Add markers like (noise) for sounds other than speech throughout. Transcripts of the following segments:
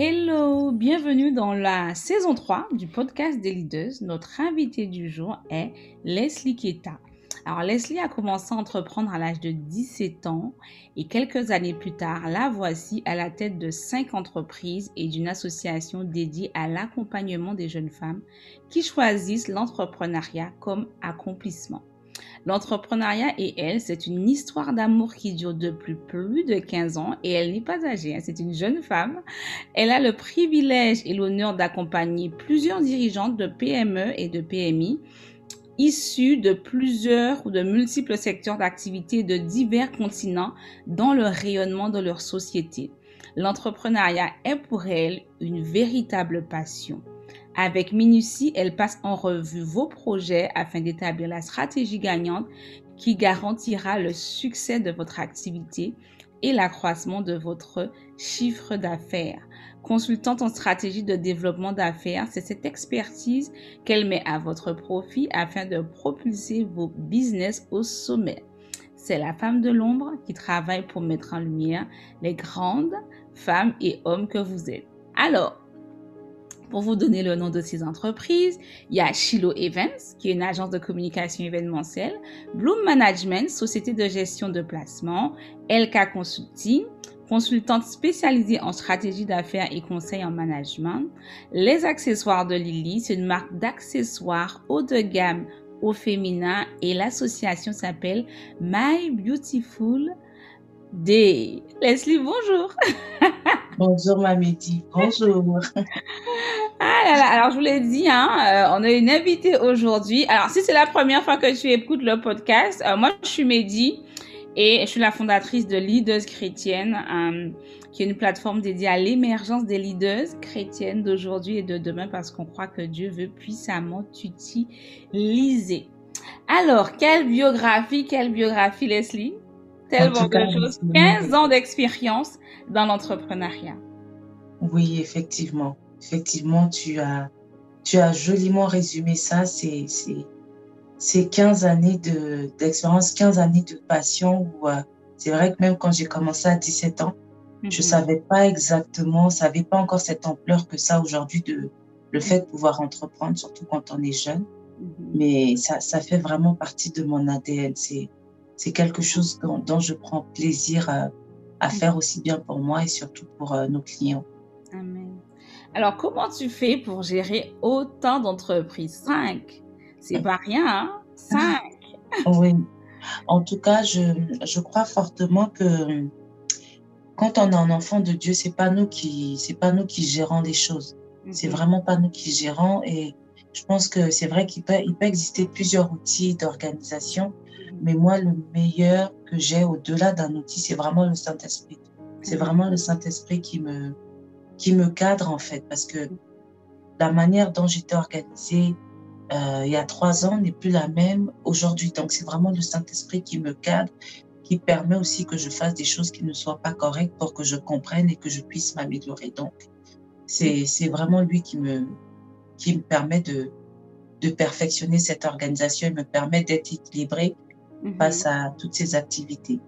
Hello, bienvenue dans la saison 3 du podcast des leaders. Notre invité du jour est Leslie Keta. Alors Leslie a commencé à entreprendre à l'âge de 17 ans et quelques années plus tard, la voici à la tête de cinq entreprises et d'une association dédiée à l'accompagnement des jeunes femmes qui choisissent l'entrepreneuriat comme accomplissement. L'entrepreneuriat et elle, c'est une histoire d'amour qui dure depuis plus de 15 ans et elle n'est pas âgée, hein. c'est une jeune femme. Elle a le privilège et l'honneur d'accompagner plusieurs dirigeantes de PME et de PMI issues de plusieurs ou de multiples secteurs d'activité de divers continents dans le rayonnement de leur société. L'entrepreneuriat est pour elle une véritable passion. Avec minutie, elle passe en revue vos projets afin d'établir la stratégie gagnante qui garantira le succès de votre activité et l'accroissement de votre chiffre d'affaires. Consultante en stratégie de développement d'affaires, c'est cette expertise qu'elle met à votre profit afin de propulser vos business au sommet. C'est la femme de l'ombre qui travaille pour mettre en lumière les grandes femmes et hommes que vous êtes. Alors, pour vous donner le nom de ces entreprises, il y a Shiloh Events, qui est une agence de communication événementielle, Bloom Management, société de gestion de placement, LK Consulting, consultante spécialisée en stratégie d'affaires et conseil en management. Les accessoires de Lily, c'est une marque d'accessoires haut de gamme au féminin et l'association s'appelle My Beautiful Day. Leslie, bonjour. bonjour Mamédi, bonjour. (laughs) Ah alors je vous l'ai dit, hein, euh, on a une invitée aujourd'hui. Alors si c'est la première fois que tu écoutes le podcast, euh, moi je suis Mehdi et je suis la fondatrice de Leaders Chrétiennes, euh, qui est une plateforme dédiée à l'émergence des leaders chrétiennes d'aujourd'hui et de demain parce qu'on croit que Dieu veut puissamment t'utiliser. Alors, quelle biographie, quelle biographie Leslie? Tellement de choses. 15 ans d'expérience dans l'entrepreneuriat. Oui, effectivement effectivement, tu as, tu as joliment résumé ça. C'est, c'est, 15 années de, d'expérience, 15 années de passion où euh, c'est vrai que même quand j'ai commencé à 17 ans, je je mhm. savais pas exactement, ça n'avait pas encore cette ampleur que ça aujourd'hui de le fait de pouvoir entreprendre, surtout quand on est jeune. Mhm. Mais ça, ça fait vraiment partie de mon ADN. C'est, c'est quelque chose dont, je prends plaisir à, à, faire aussi bien pour moi et surtout pour euh, nos clients. Amen. Alors, comment tu fais pour gérer autant d'entreprises? Cinq C'est pas rien, hein? Cinq (laughs) Oui. En tout cas, je, je crois fortement que quand on est un enfant de Dieu, c'est pas nous qui c'est pas nous qui gérons les choses. C'est vraiment pas nous qui gérons et je pense que c'est vrai qu'il peut, il peut exister plusieurs outils d'organisation, mais moi, le meilleur que j'ai au-delà d'un outil, c'est vraiment le Saint-Esprit. C'est vraiment le Saint-Esprit qui me, qui me cadre en fait, parce que la manière dont j'étais organisée euh, il y a trois ans n'est plus la même aujourd'hui. Donc c'est vraiment le Saint-Esprit qui me cadre, qui permet aussi que je fasse des choses qui ne soient pas correctes pour que je comprenne et que je puisse m'améliorer. Donc c'est vraiment lui qui me, qui me permet de, de perfectionner cette organisation et me permet d'être équilibré mm-hmm. face à toutes ces activités.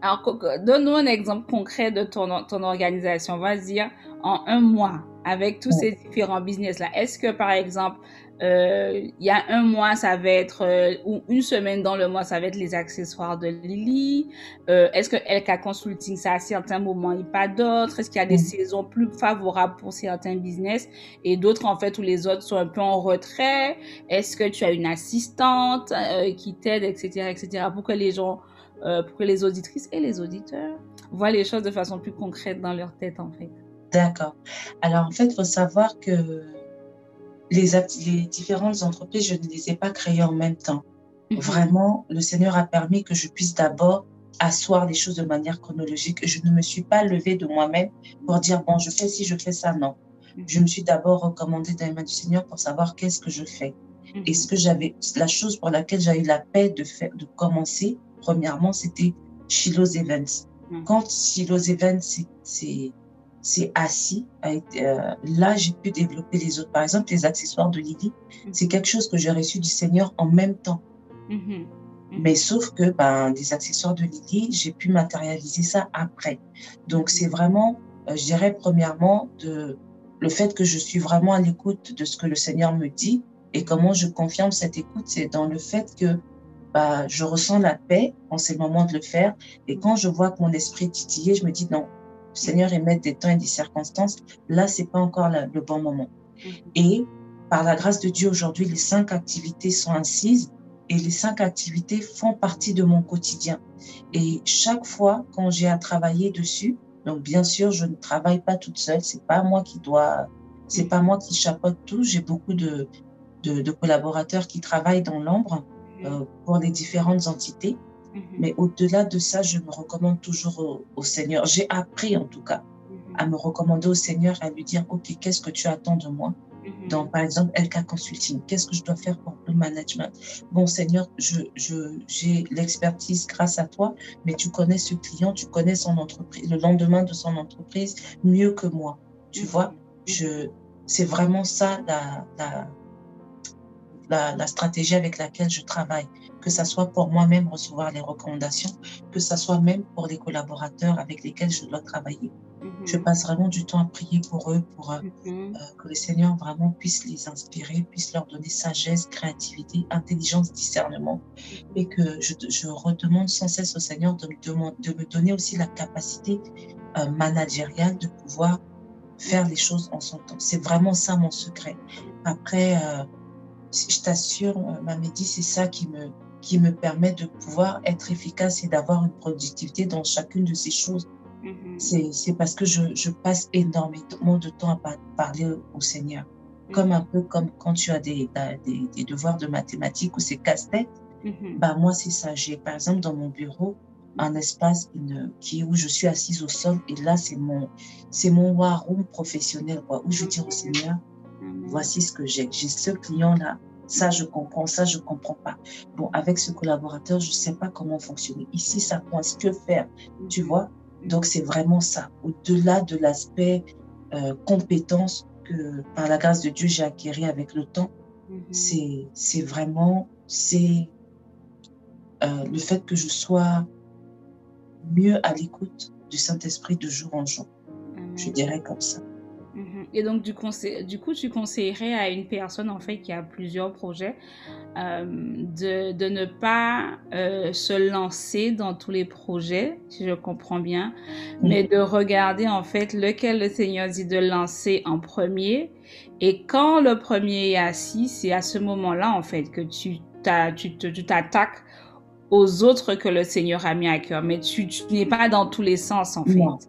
Alors, donne-nous un exemple concret de ton, ton organisation. On va dire en un mois avec tous ces différents business-là. Est-ce que, par exemple, il y a un mois, ça va être, euh, ou une semaine dans le mois, ça va être les accessoires de Lily. Euh, Est-ce que LK Consulting, ça à certains moments et pas d'autres? Est-ce qu'il y a des saisons plus favorables pour certains business? Et d'autres, en fait, où les autres sont un peu en retrait? Est-ce que tu as une assistante euh, qui t'aide, etc., etc., pour que les gens euh, pour que les auditrices et les auditeurs voient les choses de façon plus concrète dans leur tête, en fait? D'accord. Alors, en fait, il faut savoir que les, les différentes entreprises, je ne les ai pas créées en même temps. Mhm. Vraiment, le Seigneur a permis que je puisse d'abord asseoir les choses de manière chronologique. Je ne me suis pas levée de moi-même pour dire, bon, je fais ci, je fais ça. Non. Mhm. Je me suis d'abord recommandée dans les mains du Seigneur pour savoir qu'est-ce que je fais. Mhm. Et ce que j'avais, la chose pour laquelle j'ai eu la paix de faire, de commencer, premièrement, c'était Shiloh's Events. Quand Shiloh's Events c'est assis, euh, là, j'ai pu développer les autres. Par exemple, les accessoires de Lily, mm. c'est quelque chose que j'ai reçu du Seigneur en même temps. Mm-hmm. Mm-hmm. Mais sauf que ben, des accessoires de Lily, j'ai pu matérialiser ça après. Donc, c'est vraiment euh, je dirais premièrement de le fait que je suis vraiment à l'écoute de ce que le Seigneur me dit et comment je confirme cette écoute, c'est dans le fait que bah, je ressens la paix en ces moments de le faire. Et quand je vois que mon esprit est titillé, je me dis non, le Seigneur émet des temps et des circonstances. Là, c'est pas encore le bon moment. Mhm. Et par la grâce de Dieu, aujourd'hui, les cinq activités sont incises et les cinq activités font partie de mon quotidien. Et chaque fois, quand j'ai à travailler dessus, donc bien sûr, je ne travaille pas toute seule. C'est pas moi qui dois, c'est pas moi qui chapeaute tout. J'ai beaucoup de, de, collaborateurs qui travaillent dans l'ombre euh, pour les différentes entités. Mhm. Mais au-delà de ça, je me recommande toujours au, Seigneur. J'ai appris en tout cas mhm. à me recommander au Seigneur, à lui dire, OK, qu'est-ce que tu attends de moi? Mhm. donc, par exemple, LK Consulting, qu'est-ce que je dois faire pour le management? Bon, Seigneur, j'ai je, l'expertise grâce à toi, mais tu connais ce client, tu connais son entreprise, le lendemain de son entreprise mieux que moi. Tu vois, je, c'est vraiment ça la, la, la, stratégie avec laquelle je travaille, que ce soit pour moi-même recevoir les recommandations, que ce soit même pour les collaborateurs avec lesquels je dois travailler. Je mhm. passe vraiment du temps à prier pour eux, pour euh, mhm. euh, que le Seigneur vraiment puisse les inspirer, puisse leur donner sagesse, créativité, intelligence, discernement, et que je, je redemande sans cesse au Seigneur de me, de me donner aussi la capacité euh, managériale de pouvoir faire les choses en son temps. C'est vraiment ça mon secret. Après, je t'assure, Mamédi, c'est ça qui me, qui me permet de pouvoir être efficace et d'avoir une productivité dans chacune de ces choses. Mm-hmm. C'est parce que je, je, passe énormément de temps à parler au Seigneur. Mm-hmm. Comme un peu comme quand tu as des, des, des devoirs de mathématiques ou c'est casse-tête. Mm-hmm. Bah, moi, c'est ça. J'ai, par exemple, dans mon bureau, un espace une, qui, où je suis assise au sol. Et là, c'est mon, c'est mon war room professionnel, quoi, où je dis au Seigneur, voici ce que j'ai. J'ai ce client-là, ça je comprends, ça je comprends pas. Bon, avec ce collaborateur, je sais pas comment fonctionner. Ici, ça coince, que faire Tu vois? Donc c'est vraiment ça. Au-delà de l'aspect euh, compétence que par la grâce de Dieu j'ai acquéri avec le temps, mm-hmm. c'est vraiment c'est euh, le fait que je sois mieux à l'écoute du Saint-Esprit de jour en jour. Je dirais comme ça. Et donc, du, du coup, tu conseillerais à une personne, en fait, qui a plusieurs projets, euh, de, de, ne pas euh, se lancer dans tous les projets, si je comprends bien, mais de regarder, en fait, lequel le Seigneur dit de lancer en premier. Et quand le premier est assis, c'est à ce moment-là, en fait, que tu t'attaques aux autres que le Seigneur a mis à cœur. Mais tu, tu n'es pas dans tous les sens, en fait.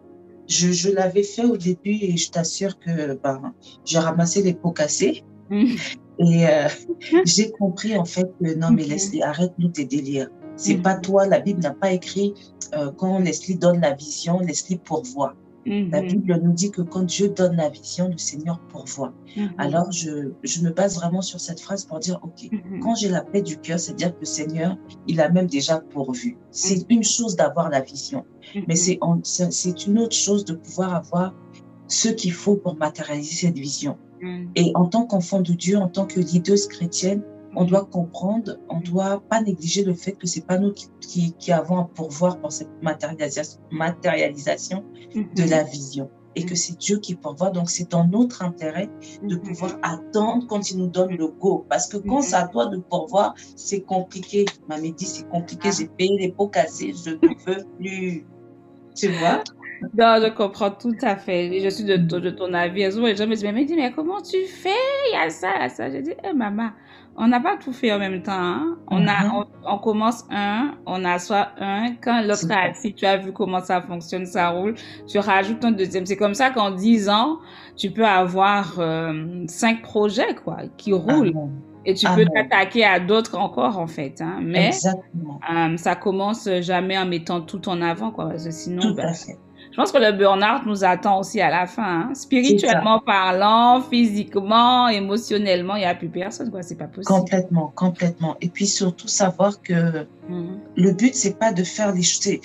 Je, je l'avais fait au début et je t'assure que ben, j'ai ramassé les pots cassés. Mm. Et euh, (laughs) j'ai compris en fait que non, mais Leslie, arrête-nous tes délires. C'est mm. pas toi, la Bible n'a pas écrit euh, quand Leslie donne la vision, Leslie pourvoit. La mm-hmm. Bible nous dit que quand Dieu donne la vision, le Seigneur pourvoit. Mm-hmm. Alors, je, je, me base vraiment sur cette phrase pour dire, OK, mm-hmm. quand j'ai la paix du cœur, c'est-à-dire que le Seigneur, il a même déjà pourvu. C'est une chose d'avoir la vision, mais c'est une autre chose de pouvoir avoir ce qu'il faut pour matérialiser cette vision. Et en tant qu'enfant de Dieu, en tant que leader chrétienne, on doit comprendre, on ne doit pas négliger le fait que c'est pas nous qui, qui, avons à pourvoir pour cette matérialisation, matérialisation de la vision et que c'est Dieu qui pourvoit. Donc, c'est dans notre intérêt de mhm. pouvoir attendre quand il nous donne le go. Parce que quand c'est à toi de pourvoir, c'est compliqué. Ma dit, c'est compliqué. Ah. J'ai payé les pots cassés. Je ne veux plus. Tu vois? Non, je comprends tout à fait. Je suis de, de ton avis. Et les gens me disent, mais, mais comment tu fais? Il y a ça, il y a ça. Je dis, eh, maman, on n'a pas tout fait en même temps. Hein. On, a, mm-hmm. on, commence un, on assoit un. Quand l'autre a si tu as vu comment ça fonctionne, ça roule, tu rajoutes un deuxième. C'est comme ça qu'en dix ans, tu peux avoir euh, cinq projets quoi qui roulent. Et tu peux t'attaquer à d'autres encore, en fait. Hein. Mais euh, ça commence jamais en mettant tout en avant, quoi. Parce que sinon, tout ben, pense que le burn-out nous attend aussi à la fin. Hein. Spirituellement parlant, physiquement, émotionnellement, il n'y a plus personne. quoi. C'est pas possible. Complètement, complètement. Et puis surtout savoir que mhm. le but, c'est pas de faire les choses.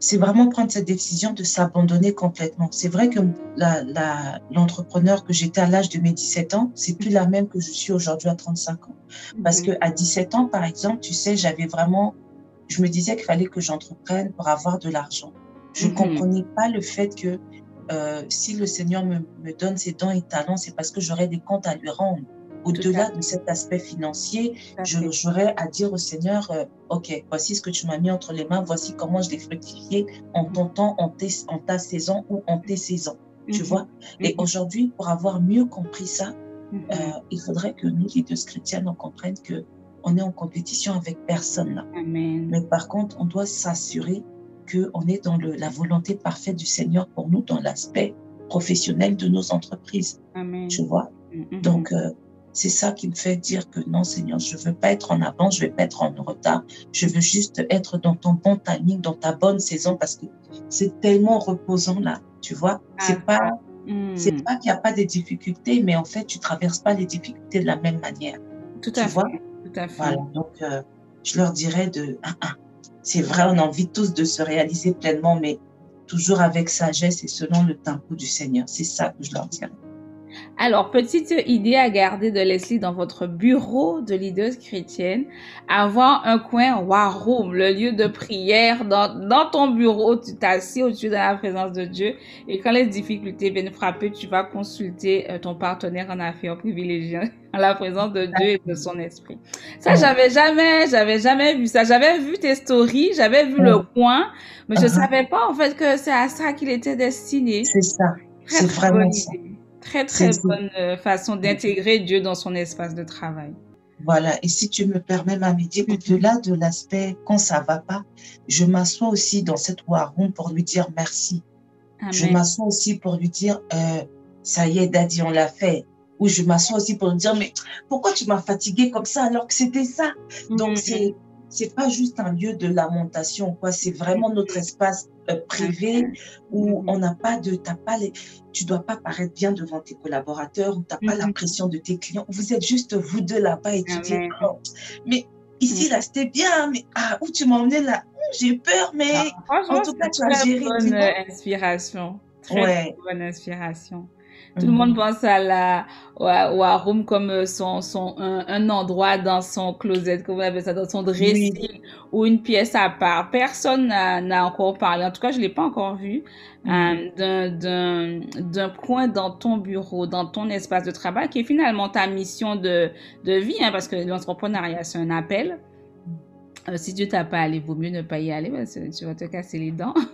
C'est vraiment prendre cette décision de s'abandonner complètement. C'est vrai que l'entrepreneur la, que j'étais à l'âge de mes 17 ans, c'est plus la même que je suis aujourd'hui à 35 ans. Parce mhm. que à 17 ans, par exemple, tu sais, j'avais vraiment, je me disais qu'il fallait que j'entreprenne pour avoir de l'argent. Je ne mhm. comprenais pas le fait que euh, si le Seigneur me, me donne ses dons et talents, c'est parce que j'aurai des comptes à lui rendre. Au-delà de cet aspect financier, j'aurais à dire au Seigneur, euh, OK, voici ce que tu m'as mis entre les mains, voici comment je l'ai fructifié en ton temps, en, en ta saison ou en tes saisons. Tu mhm. vois? Et mhm. aujourd'hui, pour avoir mieux compris ça, mhm. euh, il faudrait que nous, les deux chrétiennes, on comprenne que on est en compétition avec personne là. Mais par contre, on doit s'assurer qu'on est dans le, la volonté parfaite du Seigneur pour nous dans l'aspect professionnel de nos entreprises. Amen. Tu vois? Donc, euh, c'est ça qui me fait dire que non, Seigneur, je veux pas être en avance, je veux pas être en retard. Je veux juste être dans ton bon timing, dans ta bonne saison, parce que c'est tellement reposant là, tu vois? C'est ah, pas, hmm. c'est pas qu'il n'y a pas de difficultés, mais en fait, tu traverses pas les difficultés de la même manière. Tout à fait. Tout à fait. donc, euh, je leur dirais de, ah, ah, c'est vrai, on a envie tous de se réaliser pleinement, mais toujours avec sagesse et selon le tempo du Seigneur. C'est ça que je leur dirais. Alors, petite idée à garder de Leslie dans votre bureau de leaders chrétienne, avoir un coin War Room, le lieu de prière dans, dans ton bureau, tu t'assieds au-dessus de la présence de Dieu et quand les difficultés viennent frapper, tu vas consulter euh, ton partenaire en affaires privilégié (laughs) en la présence de Dieu et de son esprit. Ça, j'avais jamais, j'avais jamais vu ça. J'avais vu tes stories, j'avais vu le coin, mais je uh-huh. savais pas en fait que c'est à ça qu'il était destiné. C'est ça. C'est vraiment ça. Très, très bonne euh, façon d'intégrer Dieu dans son espace de travail. Voilà, et si tu me permets, Mamie, au-delà de l'aspect quand ça va pas, je m'assois aussi dans cette war room pour lui dire merci. Je m'assois aussi pour lui dire, euh, ça y est, Daddy, on l'a fait. Ou je m'assois aussi pour lui dire, mais pourquoi tu m'as fatigué comme ça alors que c'était ça? Donc, mm-hmm. c'est c'est pas juste un lieu de lamentation, quoi. C'est vraiment notre espace euh, privé où on n'a pas de, t'as pas les, tu dois pas paraître bien devant tes collaborateurs ou t'as pas la pression de tes clients. Vous êtes juste vous deux là-bas et tu dis, oh, mais ici là c'était bien, mais ah, où tu m'as emmené là, j'ai peur, mais ah, en tout cas tu as géré. Bonne inspiration, très bonne inspiration. Tout le monde mhm. pense à la, au, au comme euh, son, son, un, endroit dans son closet, comme vous appelez ça, dans son dressing ou une pièce à part. Personne n'a encore parlé, en tout cas, je l'ai pas encore vu, mhm. euh, d'un coin dans ton bureau, dans ton espace de travail, qui est finalement ta mission de, de vie, hein, parce que l'entrepreneuriat, c'est un appel. Euh, si Dieu t'a pas allé, vaut mieux ne pas y aller parce que tu vas te casser les dents. (laughs)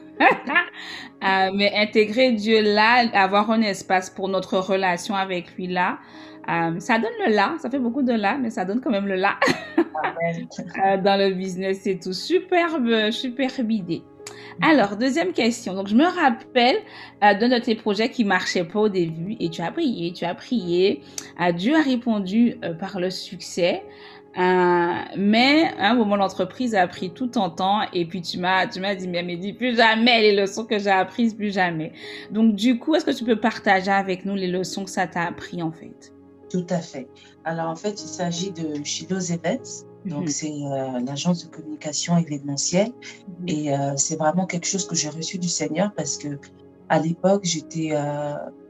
Euh, mais intégrer Dieu là, avoir un espace pour notre relation avec lui là, euh, ça donne le là, ça fait beaucoup de là, mais ça donne quand même le là (laughs) dans le business et tout. Superbe, superbe idée. Alors, deuxième question. Donc, je me rappelle d'un de tes projets qui marchait pas au début et tu as prié, tu as prié. Dieu a répondu par le succès. Euh, mais à un moment, l'entreprise a pris tout ton temps et puis tu m'as, tu m'as dit, mais dit plus jamais les leçons que j'ai apprises, plus jamais. Donc, du coup, est-ce que tu peux partager avec nous les leçons que ça t'a appris en fait? Tout à fait. Alors, en fait, il s'agit de Shiloh Events. Donc, mhm. c'est euh, l'agence de communication événementielle. Mhm. Et euh, c'est vraiment quelque chose que j'ai reçu du Seigneur parce que à l'époque, j'étais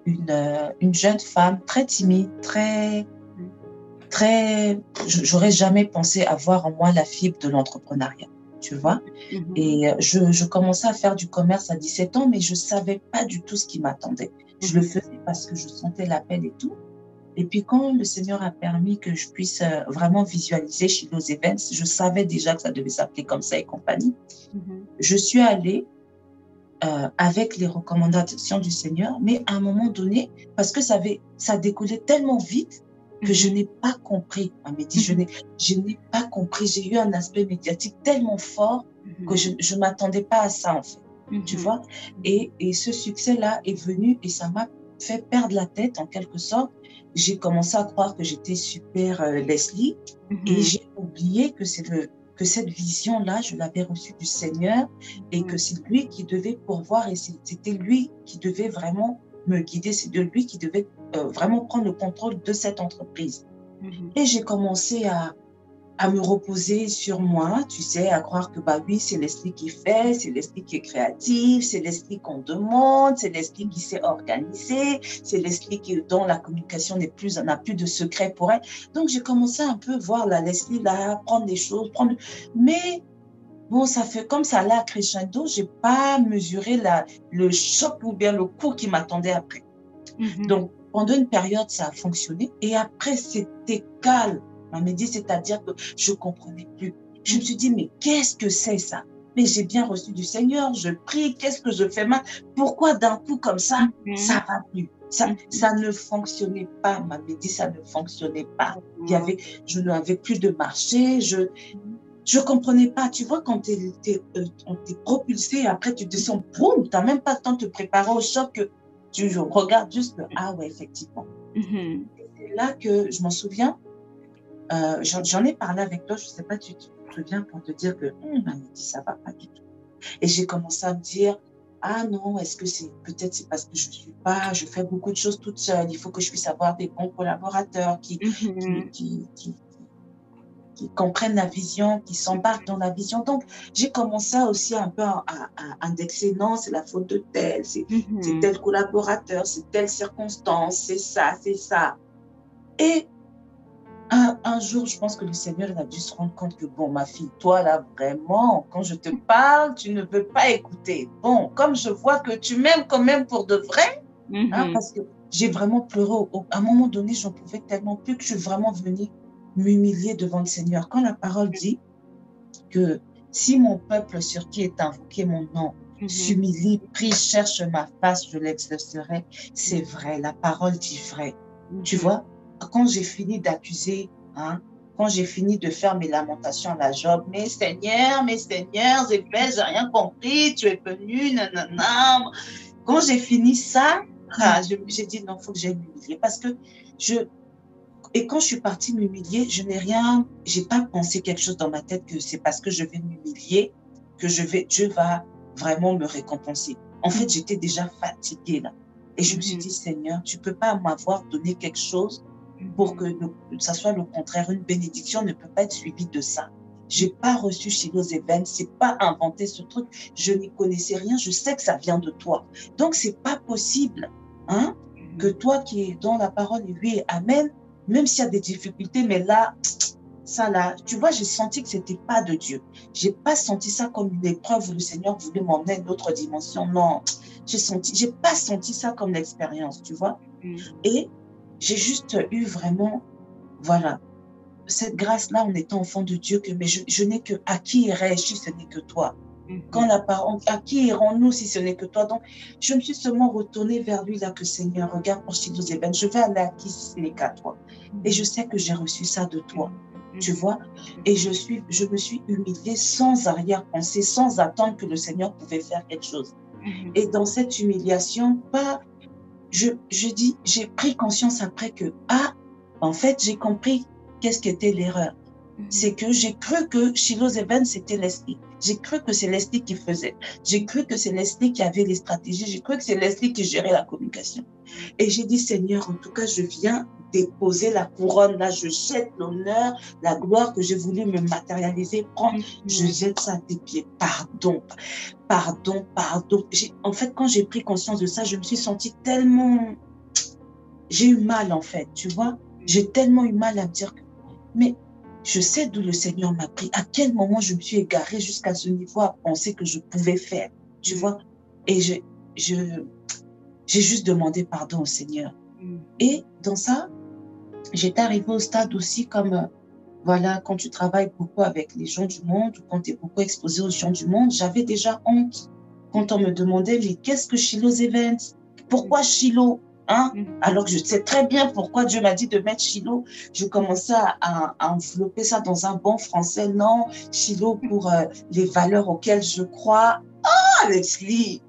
une, une jeune femme très timide, très très, j'aurais jamais pensé avoir en moi la fibre de l'entrepreneuriat, tu vois. Mhm. Et je, je, commençais à faire du commerce à 17 ans, mais je savais pas du tout ce qui m'attendait. Je le mhm. faisais parce que je sentais l'appel et tout. Et puis quand le Seigneur a permis que je puisse euh, vraiment visualiser chez nos Events, je savais déjà que ça devait s'appeler comme ça et compagnie. Mhm. Je suis allée euh, avec les recommandations du Seigneur, mais à un moment donné, parce que ça, avait, ça découlait tellement vite, que je n'ai pas compris. dit, je mhm. n'ai, je n'ai pas compris. J'ai eu un aspect médiatique tellement fort mhm. que je ne m'attendais pas à ça, en fait. Tu mhm. vois et, et ce succès-là est venu et ça m'a fait perdre la tête, en quelque sorte. J'ai commencé à croire que j'étais super euh, Leslie et j'ai oublié que c'est le, que cette vision-là, je l'avais reçue du Seigneur et que c'est lui qui devait pourvoir et c'était lui qui devait vraiment me guider, c'est de lui qui devait euh, vraiment prendre le contrôle de cette entreprise. Mhm. Et j'ai commencé à, à me reposer sur moi, tu sais, à croire que bah oui, c'est l'esprit qui fait, c'est l'esprit qui est créatif, c'est l'esprit qu'on demande, c'est l'esprit qui s'est organisé, c'est l'esprit qui dont la communication n'est plus n'a plus de secret pour elle. Donc j'ai commencé un peu voir la Leslie là prendre des choses, prendre mais Bon, ça fait comme ça là, crescendo, j'ai pas mesuré la, le choc ou bien le coup qui m'attendait après. Mhm. Donc, pendant une période, ça a fonctionné. Et après, c'était calme. M'a dit, c'est-à-dire que je comprenais plus. Je me suis dit, mais qu'est-ce que c'est ça? Mais j'ai bien reçu du Seigneur, je prie, qu'est-ce que je fais mal? Pourquoi d'un coup comme ça, Mhm. ça va plus? Ça, Mhm. ça ne fonctionnait pas, m'a dit, ça ne fonctionnait pas. Il y avait, je n'avais plus de marché, je je comprenais pas. Tu vois, quand t'es, euh, on t'est propulsé, après tu descends, boum, t'as même pas le temps de te préparer au choc que tu regardes juste le, ah ouais, effectivement. Mhm. C'est là que je m'en souviens, euh, j'en, ai parlé avec toi, je sais pas, tu te souviens pour te dire que, hum, dit, ça va pas du tout. Et j'ai commencé à me dire, ah non, est-ce que c'est, peut-être c'est parce que je suis pas, je fais beaucoup de choses toute seule, il faut que je puisse avoir des bons collaborateurs qui, Mhm. qui, qui, qui, qui comprennent la vision, qui s'embarquent dans la vision. Donc, j'ai commencé aussi un peu à, à- à indexer, non, c'est la faute de tel, c'est Mhm. tel collaborateur, c'est telle circonstance, c'est ça, c'est ça. Et un, un jour, je pense que le Seigneur il a dû se rendre compte que, bon, ma fille, toi là, vraiment, quand je te parle, tu ne veux pas écouter. Bon, comme je vois que tu m'aimes quand même pour de vrai, hein, Mhm. parce que j'ai vraiment pleuré. à un moment donné, j'en pouvais tellement plus que je suis vraiment venue m'humilier devant le Seigneur. Quand la parole dit que si mon peuple sur qui est invoqué mon nom Mhm. s'humilie, prie, cherche ma face, je l'exaucerai, c'est vrai, la parole dit vrai. Tu Mhm. vois, quand j'ai fini d'accuser, hein, quand j'ai fini de faire mes lamentations à la Job, mais Seigneur, mais Seigneur, j'ai fait, j'ai rien compris, tu es venu, nanana. Quand j'ai fini ça, ah, j'ai dit non, faut que j'aille m'humilier parce que je. Et quand je suis partie m'humilier, je n'ai rien, j'ai pas pensé quelque chose dans ma tête que c'est parce que je vais m'humilier que je vais, Dieu va vraiment me récompenser. En fait, j'étais déjà fatiguée là. Et je me suis Mhm. dit, Seigneur, tu peux pas m'avoir donné quelque chose pour que le- ça soit le contraire. Une bénédiction ne peut pas être suivie de ça. J'ai pas reçu chez nos événements, c'est pas inventé ce truc. Je n'y connaissais rien. Je sais que ça vient de toi. Donc c'est pas possible, hein, Mhm. que toi qui es dans la parole, oui, amen. Même s'il y a des difficultés, mais là, ça là, tu vois, j'ai senti que c'était pas de Dieu. J'ai pas senti ça comme une épreuve où le Seigneur voulait m'emmener à une autre dimension. Non, j'ai senti, j'ai pas senti ça comme l'expérience, tu vois. Mhm. Et j'ai juste eu vraiment, voilà, cette grâce-là en étant enfant de Dieu, que mais je, je n'ai que à qui irais-je si ce n'est que toi? Quand la parole, à qui irons-nous si ce n'est que toi? Donc, je me suis seulement retournée vers lui là que Seigneur, regarde pour Chilos Eben, je vais aller à qui si ce n'est qu'à toi. Et je sais que j'ai reçu ça de toi, tu vois? Et je suis, je me suis humiliée sans arrière-pensée, sans attendre que le Seigneur pouvait faire quelque chose. Et dans cette humiliation, pas, je, je dis, j'ai pris conscience après que, ah, en fait, j'ai compris qu'est-ce qu'était l'erreur. Mhm. C'est que j'ai cru que Shiloh Evans, c'était Leslie. J'ai cru que c'est Leslie qui faisait. J'ai cru que c'est Leslie qui avait les stratégies. J'ai cru que c'est Leslie qui gérait la communication. Et j'ai dit, Seigneur, en tout cas, je viens déposer la couronne. Là, je jette l'honneur, la gloire que j'ai voulu me matérialiser, prendre. Je jette ça à tes pieds. Pardon, pardon, pardon. J'ai- En fait, quand j'ai pris conscience de ça, je me suis sentie tellement... J'ai eu mal, en fait, tu vois. J'ai tellement eu mal à me dire que... Mais je sais d'où le Seigneur m'a pris. À quel moment je me suis égarée jusqu'à ce niveau à penser que je pouvais faire, tu Mm. vois. Et je, je, j'ai juste demandé pardon au Seigneur. Mhm. Et dans ça, j'étais arrivée au stade aussi comme, voilà, quand tu travailles beaucoup avec les gens du monde ou quand tu es beaucoup exposé aux gens du monde, j'avais déjà honte quand on me demandait, mais qu'est-ce que Shiloh's Events? Pourquoi Shiloh? Hein? Mhm. Alors que je sais très bien pourquoi Dieu m'a dit de mettre Shiloh. Je commençais à, envelopper ça dans un bon français. Non, Shiloh pour euh, les valeurs auxquelles je crois. Ah, Leslie,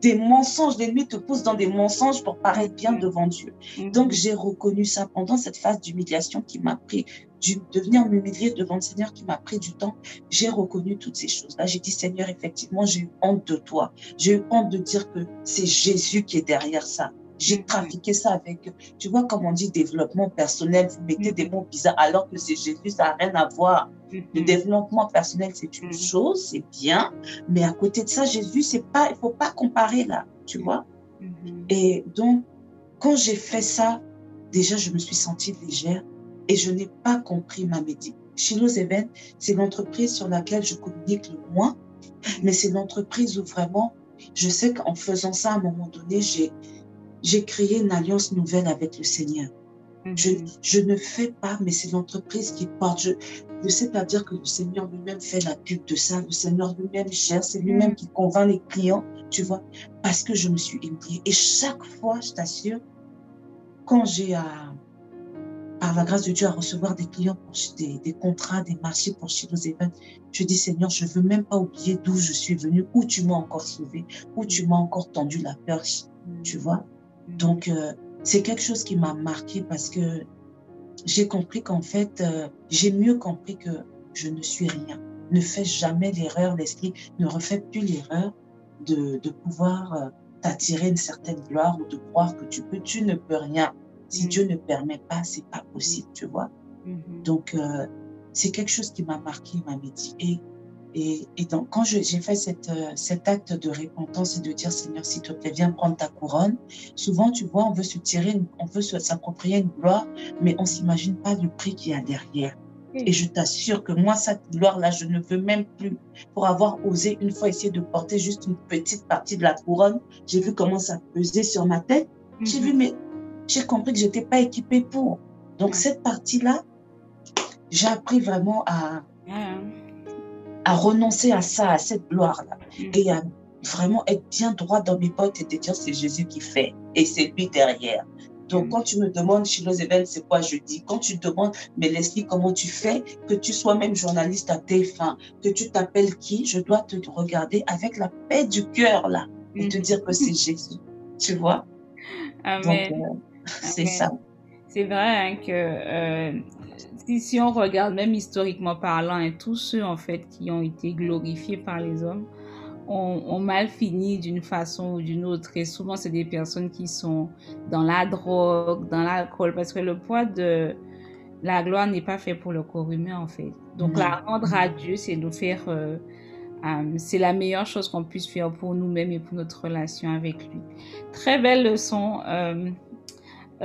des mensonges, l'ennemi te pousse dans des mensonges pour paraître bien devant Dieu. Mhm. Donc, j'ai reconnu ça pendant cette phase d'humiliation qui m'a pris, du, de venir m'humilier devant le Seigneur qui m'a pris du temps. J'ai reconnu toutes ces choses-là. J'ai dit, Seigneur, effectivement, j'ai eu honte de toi. J'ai eu honte de dire que c'est Jésus qui est derrière ça. J'ai trafiqué ça avec, tu vois, comme on dit développement personnel, vous mettez des mots bizarres alors que c'est Jésus, ça n'a rien à voir. Le Mhm. développement personnel, c'est une Mhm. chose, c'est bien, mais à côté de ça, Jésus, c'est pas, il faut pas comparer là, tu vois. Mhm. Et donc, quand j'ai fait ça, déjà, je me suis sentie légère et je n'ai pas compris ma médi- Shiloh Event, c'est l'entreprise sur laquelle je communique le moins, mais c'est l'entreprise où vraiment, je sais qu'en faisant ça, à un moment donné, j'ai créé une alliance nouvelle avec le Seigneur. Je, mhm. je, ne fais pas, mais c'est l'entreprise qui porte. Je ne sais pas dire que le Seigneur lui-même fait la pub de ça. Le Seigneur lui-même cherche, c'est lui-même mhm. qui convainc les clients, tu vois, parce que je me suis émouillée. Et chaque fois, je t'assure, quand j'ai à, par la grâce de Dieu, à recevoir des clients pour des, des contrats, des marchés pour chez nos événements, je dis Seigneur, je veux même pas oublier d'où je suis venue, où tu m'as encore sauvé, où tu m'as encore tendu la perche, tu vois. Donc, euh, c'est quelque chose qui m'a marqué parce que j'ai compris qu'en fait, euh, j'ai mieux compris que je ne suis rien. Ne fais jamais l'erreur, l'esprit, ne refais plus l'erreur de, de pouvoir euh, t'attirer une certaine gloire ou de croire que tu peux. Tu ne peux rien. Si mm. Dieu ne permet pas, c'est pas possible, tu vois. Mm-hmm. Donc, c'est quelque chose qui m'a marqué, m'a dit. Et et, et donc, quand j'ai fait cette, euh, cet acte de repentance et de dire, Seigneur, s'il te plaît, viens prendre ta couronne, souvent, tu vois, on veut se tirer, on veut s'approprier une gloire, mais on s'imagine pas le prix qu'il y a derrière. Et je t'assure que moi, cette gloire-là, je ne veux même plus. Pour avoir osé une fois essayer de porter juste une petite partie de la couronne, j'ai vu comment ça pesait sur ma tête. J'ai vu, mhm. mais j'ai compris que j'étais pas équipée pour. Donc, cette partie-là, j'ai appris vraiment à, à renoncer à ça, à cette gloire-là. Mm. Et à vraiment être bien droit dans mes potes et te dire c'est Jésus qui fait et c'est lui derrière. Donc, mm. quand tu me demandes, nos événements, c'est quoi je dis? Quand tu demandes, mais Leslie, comment tu fais? Que tu sois même journaliste à TF1, que tu t'appelles qui? Je dois te regarder avec la paix du cœur, là, et te mm. dire que c'est Jésus. Tu vois? Amen. Euh, (laughs) c'est ça. C'est vrai hein, que euh, si, on regarde même historiquement parlant, tous ceux en fait qui ont été glorifiés par les hommes ont, mal fini d'une façon ou d'une autre. Et souvent, c'est des personnes qui sont dans la drogue, dans l'alcool, parce que le poids de la gloire n'est pas fait pour le corps humain en fait. Donc, la rendre à Dieu, c'est nous faire... Euh, euh, c'est la meilleure chose qu'on puisse faire pour nous-mêmes et pour notre relation avec lui. Très belle leçon. Euh,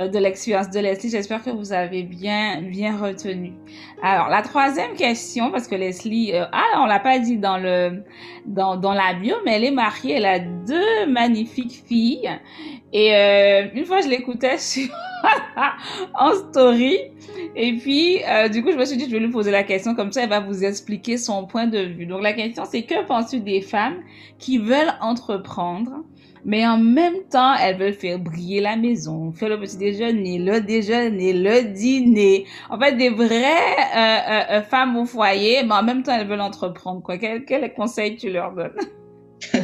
de l'expérience de Leslie. J'espère que vous avez bien, bien retenu. Alors, la troisième question, parce que Leslie, euh, ah, on l'a pas dit dans le, dans, dans la bio, mais elle est mariée, elle a deux magnifiques filles. Et euh, une fois, je l'écoutais (laughs) sur en story. Et puis, euh, du coup, je me suis dit, je vais lui poser la question, comme ça, elle va vous expliquer son point de vue. Donc, la question, c'est que penses-tu des femmes qui veulent entreprendre? Mais en même temps, elles veulent faire briller la maison, faire le petit déjeuner, le déjeuner, le dîner. En fait, des vraies euh, euh, euh, femmes au foyer, mais en même temps, elles veulent entreprendre. Quoi. Quel, quel conseil tu leur donnes? (laughs)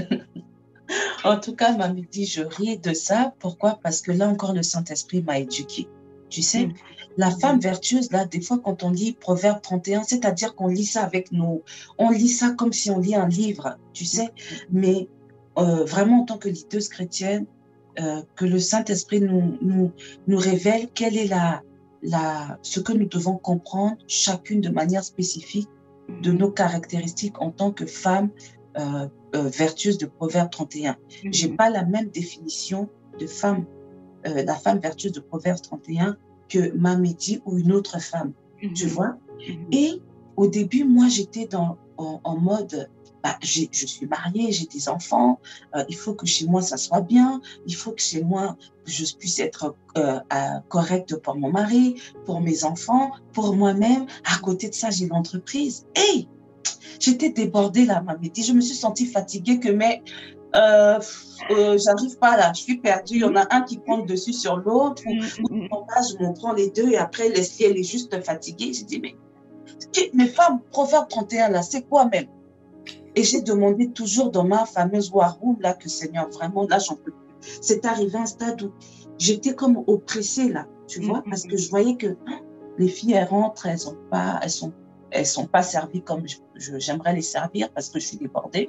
En tout cas, ma dit, je ris de ça. Pourquoi? Parce que là encore, le Saint-Esprit m'a éduqué. Tu sais, mm. la femme vertueuse, là, des fois, quand on lit Proverbe 31, c'est-à-dire qu'on lit ça avec nous, on lit ça comme si on lit un livre, tu sais, mais euh, vraiment en tant que leaders chrétienne, euh, que le Saint-Esprit nous, nous, nous révèle quelle est la, la, ce que nous devons comprendre chacune de manière spécifique de nos caractéristiques en tant que femme euh, euh vertueuse de Proverbe 31. Je J'ai pas la même définition de femme, euh, la femme vertueuse de Proverbe 31 que Mamédi ou une autre femme, tu vois? Et au début, moi, j'étais dans en, en mode bah, je suis mariée, j'ai des enfants, euh, il faut que chez moi ça soit bien, il faut que chez moi je puisse être euh, correcte pour mon mari, pour mes enfants, pour moi-même. À côté de ça, j'ai l'entreprise. Et j'étais débordée là, ma Je me suis sentie fatiguée que mais euh, euh, j'arrive pas là, je suis perdue. Il y en a un qui prend dessus sur l'autre, ou, mm, mm, mm. je m'en prends les deux et après, Leslie, elle est juste fatiguée. J'ai dit, mais mes femmes, Proverbe 31 là, c'est quoi même? Et j'ai demandé toujours dans ma fameuse war room, là, que Seigneur, vraiment, là, j'en peux plus. C'est arrivé à un stade où j'étais comme oppressée, là, tu vois, mm, parce mm, que je voyais que hein, les filles, elles rentrent, elles sont pas, elles sont, elles sont pas servies comme j'aimerais les servir parce que je suis débordée.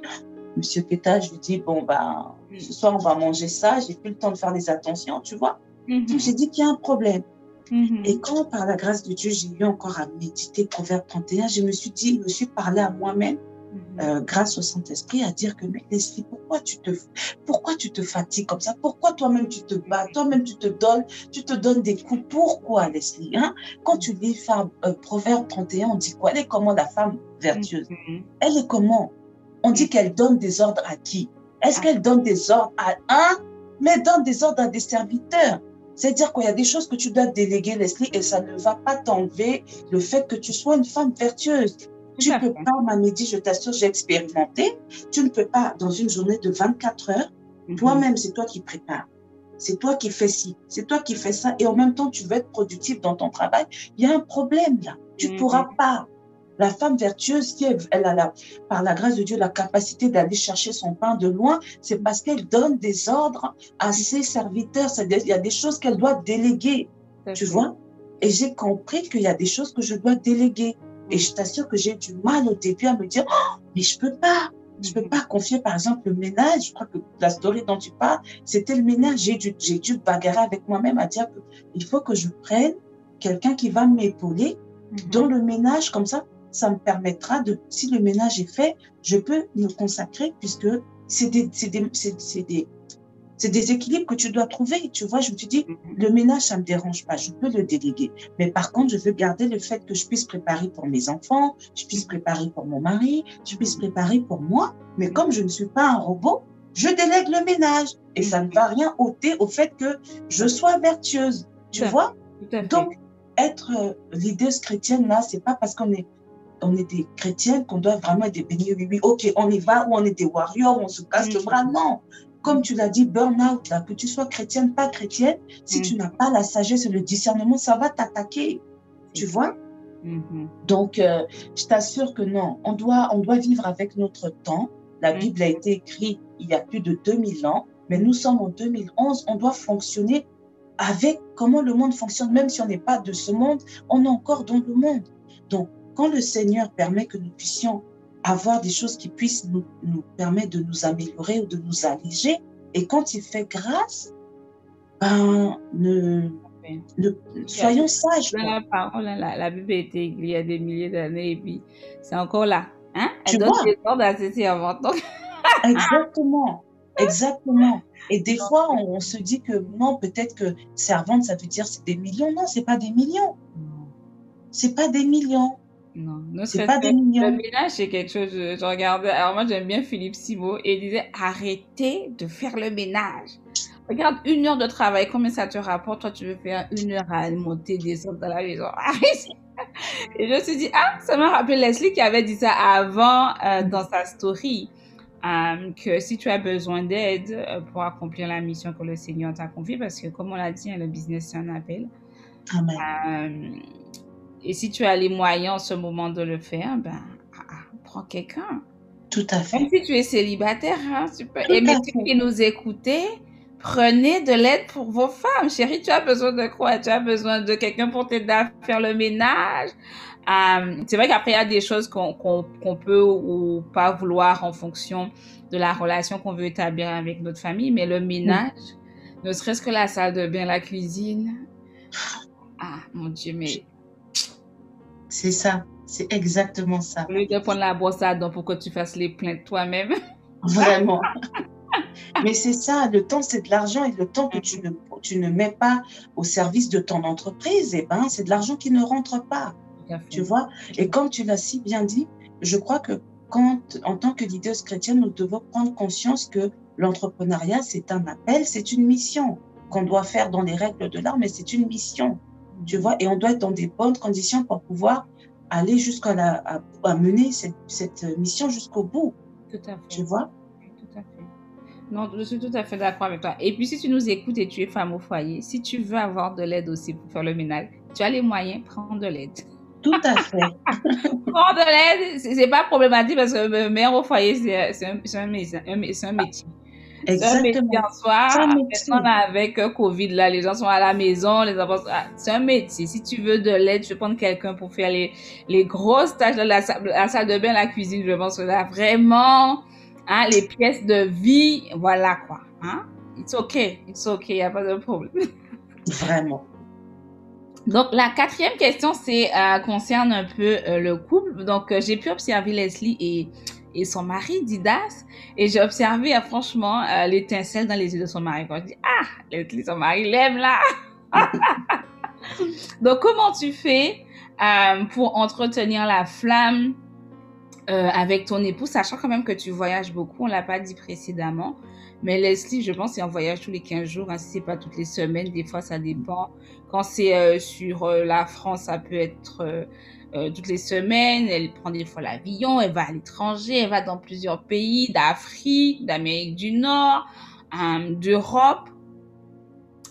Monsieur Keta, je lui dis, bon, ben, mm. ce soir, on va manger ça, j'ai plus le temps de faire des attentions, tu vois. Donc, j'ai dit qu'il y a un problème. Et quand, par la grâce de Dieu, j'ai eu encore à méditer Proverbe 31, je me suis dit, je me suis parlé à moi-même. Euh, grâce au Saint-Esprit, à dire que, mais Leslie, pourquoi tu te, pourquoi tu te fatigues comme ça? Pourquoi toi-même tu te bats? Toi-même tu te donnes, tu te donnes des coups. Pourquoi, Leslie? Hein? Quand tu lis femme, euh, Proverbe 31, on dit quoi? Elle est comment la femme vertueuse? Mhm. Elle est comment? On dit qu'elle donne des ordres à qui? Est-ce ah. qu'elle donne des ordres à un? Mais donne des ordres à des serviteurs. C'est-à-dire qu'il y a des choses que tu dois déléguer, Leslie, et ça ne va pas t'enlever le fait que tu sois une femme vertueuse. Tu ne peux pas, Mamédi, je t'assure, j'ai expérimenté. Tu ne peux pas, dans une journée de 24 heures, mhm. toi-même, c'est toi qui prépares. C'est toi qui fais ci, c'est toi qui fais ça, et en même temps, tu veux être productif dans ton travail. Il y a un problème là. Tu ne mhm. pourras pas. La femme vertueuse, si elle, a la, par la grâce de Dieu la capacité d'aller chercher son pain de loin, c'est parce qu'elle donne des ordres à ses serviteurs. Il y a des choses qu'elle doit déléguer, tu vois? Et j'ai compris qu'il y a des choses que je dois déléguer. Et je t'assure que j'ai du mal au début à me dire, oh, mais je peux pas. Je peux pas confier, par exemple, le ménage. Je crois que la story dont tu parles, c'était le ménage. J'ai dû, j'ai dû bagarrer avec moi-même à dire qu'il faut que je prenne quelqu'un qui va m'épauler mhm. dans le ménage. Comme ça, ça me permettra de, si le ménage est fait, je peux me consacrer puisque c'est des, c'est des, c'est des, c'est des équilibres que tu dois trouver. Tu vois, je me suis dit, mhm. le ménage, ça me dérange pas, je peux le déléguer. Mais par contre, je veux garder le fait que je puisse préparer pour mes enfants, je puisse préparer pour mon mari, je puisse préparer pour moi. Mais comme je ne suis pas un robot, je délègue le ménage. Et ça ne va rien ôter au fait que je sois vertueuse. Tu vois? Donc, être euh, leaders chrétienne, là, c'est pas parce qu'on est on est des chrétiens qu'on doit vraiment être des bénis. Oui, oui, ok, on y va, ou on est des warriors, on se casse le bras. Non, comme tu l'as dit, burn-out, là, que tu sois chrétienne, pas chrétienne, si tu mm. n'as pas la sagesse et le discernement, ça va t'attaquer. Tu vois? Mm-hmm. Donc, euh, je t'assure que non, on doit, on doit vivre avec notre temps. La mm. Bible a été écrite il y a plus de 2000 ans, mais nous sommes en 2011, on doit fonctionner avec comment le monde fonctionne, même si on n'est pas de ce monde, on est encore dans le monde. Donc, quand le Seigneur permet que nous puissions avoir des choses qui puissent nous, nous permettre de nous améliorer ou de nous alléger. Et quand il fait grâce, ben, ne, soyons sages. La parole, la, la, Bible a été écrite il y a des milliers d'années et puis c'est encore là. Hein? Elle tu donne des ordres à ses servantes. (laughs) Exactement. Exactement. Et des fois, on, se dit que non, peut-être que servante, ça veut dire c'est des millions. Non, c'est pas des millions. C'est pas des millions. Non, c'est pas des millions. Le ménage, c'est quelque chose. Je, regardais. Alors, moi, j'aime bien Philippe Simo et il disait arrêtez de faire le ménage. Regarde, une heure de travail, combien ça te rapporte? Toi, tu veux faire une heure à monter, descendre dans la maison. (laughs) Et je me suis dit, ah, ça m'a rappelé Leslie qui avait dit ça avant euh, dans sa story. Euh, que si tu as besoin d'aide euh, pour accomplir la mission que le Seigneur t'a confiée, parce que comme on l'a dit, hein, le business c'est un appel. Amen. Et si tu as les moyens en ce moment de le faire, ben, ah, ah, prends quelqu'un. Tout à fait. Même si tu es célibataire, hein, tu peux. et même qui nous écoutez, prenez de l'aide pour vos femmes. Chérie, tu as besoin de quoi? Tu as besoin de quelqu'un pour t'aider à faire le ménage? Euh, c'est vrai qu'après, il y a des choses qu'on peut ou pas vouloir en fonction de la relation qu'on veut établir avec notre famille, mais le ménage, ne serait-ce que la salle de bain, la cuisine. Ah, mon Dieu, mais c'est ça, c'est exactement ça. Au lieu de prendre la brosse à dents pour que tu fasses les plaintes toi-même. (laughs) Vraiment. Mais c'est ça, le temps, c'est de l'argent et le temps que tu ne, tu ne mets pas au service de ton entreprise, eh ben, c'est de l'argent qui ne rentre pas. Tu vois? Et comme tu l'as si bien dit, je crois que quand, en tant que leader chrétienne, nous devons prendre conscience que l'entrepreneuriat, c'est un appel, c'est une mission qu'on doit faire dans les règles de l'art, mais c'est une mission tu vois, et on doit être dans des bonnes conditions pour pouvoir aller jusqu'à la, à, mener cette, cette mission jusqu'au bout. Tout à fait. Tu vois? Tout à fait. Non, je suis tout à fait d'accord avec toi. Et puis, si tu nous écoutes et tu es femme au foyer, si tu veux avoir de l'aide aussi pour faire le ménage, tu as les moyens, prends de l'aide. Tout à fait. (laughs) prends de l'aide, c'est pas problématique parce que mère au foyer, c'est un, un, un, métier. Exactement. C'est un métier en avec euh, Covid, là, les gens sont à la maison, les enfants, c'est un métier. Si tu veux de l'aide, je vais prendre quelqu'un pour faire les, les grosses tâches de la, la, salle de bain, la cuisine, je pense que là, vraiment, hein, les pièces de vie, voilà quoi, hein. It's okay, it's okay, il n'y a pas de problème. (laughs) Vraiment. Donc, la quatrième question, c'est euh, concerne un peu euh, le couple. Donc, j'ai pu observer Leslie et et son mari, Didas. Et j'ai observé, euh, franchement, euh, l'étincelle dans les yeux de son mari. Quand je dis, ah, Leslie, son mari l'aime là. (laughs) Donc, comment tu fais euh, pour entretenir la flamme avec ton époux, sachant quand même que tu voyages beaucoup, on l'a pas dit précédemment. Mais Leslie, je pense, c'est un voyage tous les 15 jours, hein, si c'est pas toutes les semaines, des fois ça dépend. Quand c'est sur la France, ça peut être euh, toutes les semaines, elle prend des fois l'avion, elle va à l'étranger, elle va dans plusieurs pays d'Afrique, d'Amérique du Nord, euh, d'Europe.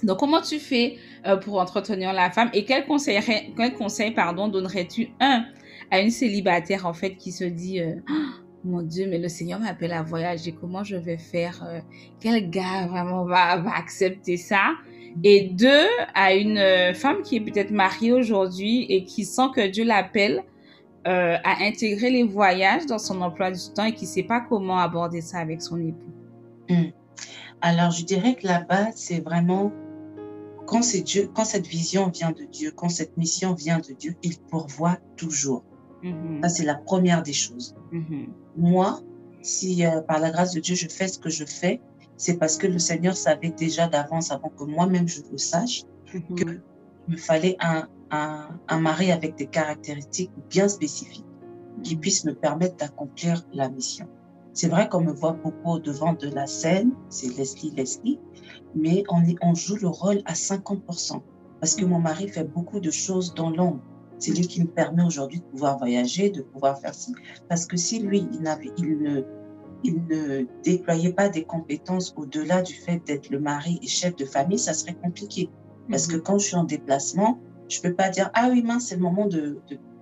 Donc, comment tu fais euh, pour entretenir la femme et quel conseil, quel conseil pardon, donnerais-tu, un, à une célibataire, en fait, qui se dit, oh, mon Dieu, mais le Seigneur m'appelle à voyager, comment je vais faire, quel gars vraiment va accepter ça? Et deux, à une euh, femme qui est peut-être mariée aujourd'hui et qui sent que Dieu l'appelle euh, à intégrer les voyages dans son emploi du temps et qui ne sait pas comment aborder ça avec son époux. Hmm. Alors, je dirais que la base, c'est vraiment quand c'est Dieu, quand cette vision vient de Dieu, quand cette mission vient de Dieu, il pourvoit toujours. Mm-hmm. Ça, c'est la première des choses. Mm-hmm. Moi, si euh, par la grâce de Dieu, je fais ce que je fais, c'est parce que le Seigneur savait déjà d'avance, avant que moi-même je le sache, qu'il me fallait un, un, un, mari avec des caractéristiques bien spécifiques qui mhm. puisse me permettre d'accomplir la mission. C'est vrai qu'on me voit beaucoup au devant de la scène, c'est Leslie, Leslie, mais on, est, on joue le rôle à 50% parce que mon mari fait beaucoup de choses dans l'ombre. C'est lui qui me permet aujourd'hui de pouvoir voyager, de pouvoir faire ça. Parce que si lui, il, avait, il ne il ne déployait pas des compétences au-delà du fait d'être le mari et chef de famille, ça serait compliqué. Parce que mhm. quand je suis en déplacement, je peux pas dire ah oui mince c'est le moment de,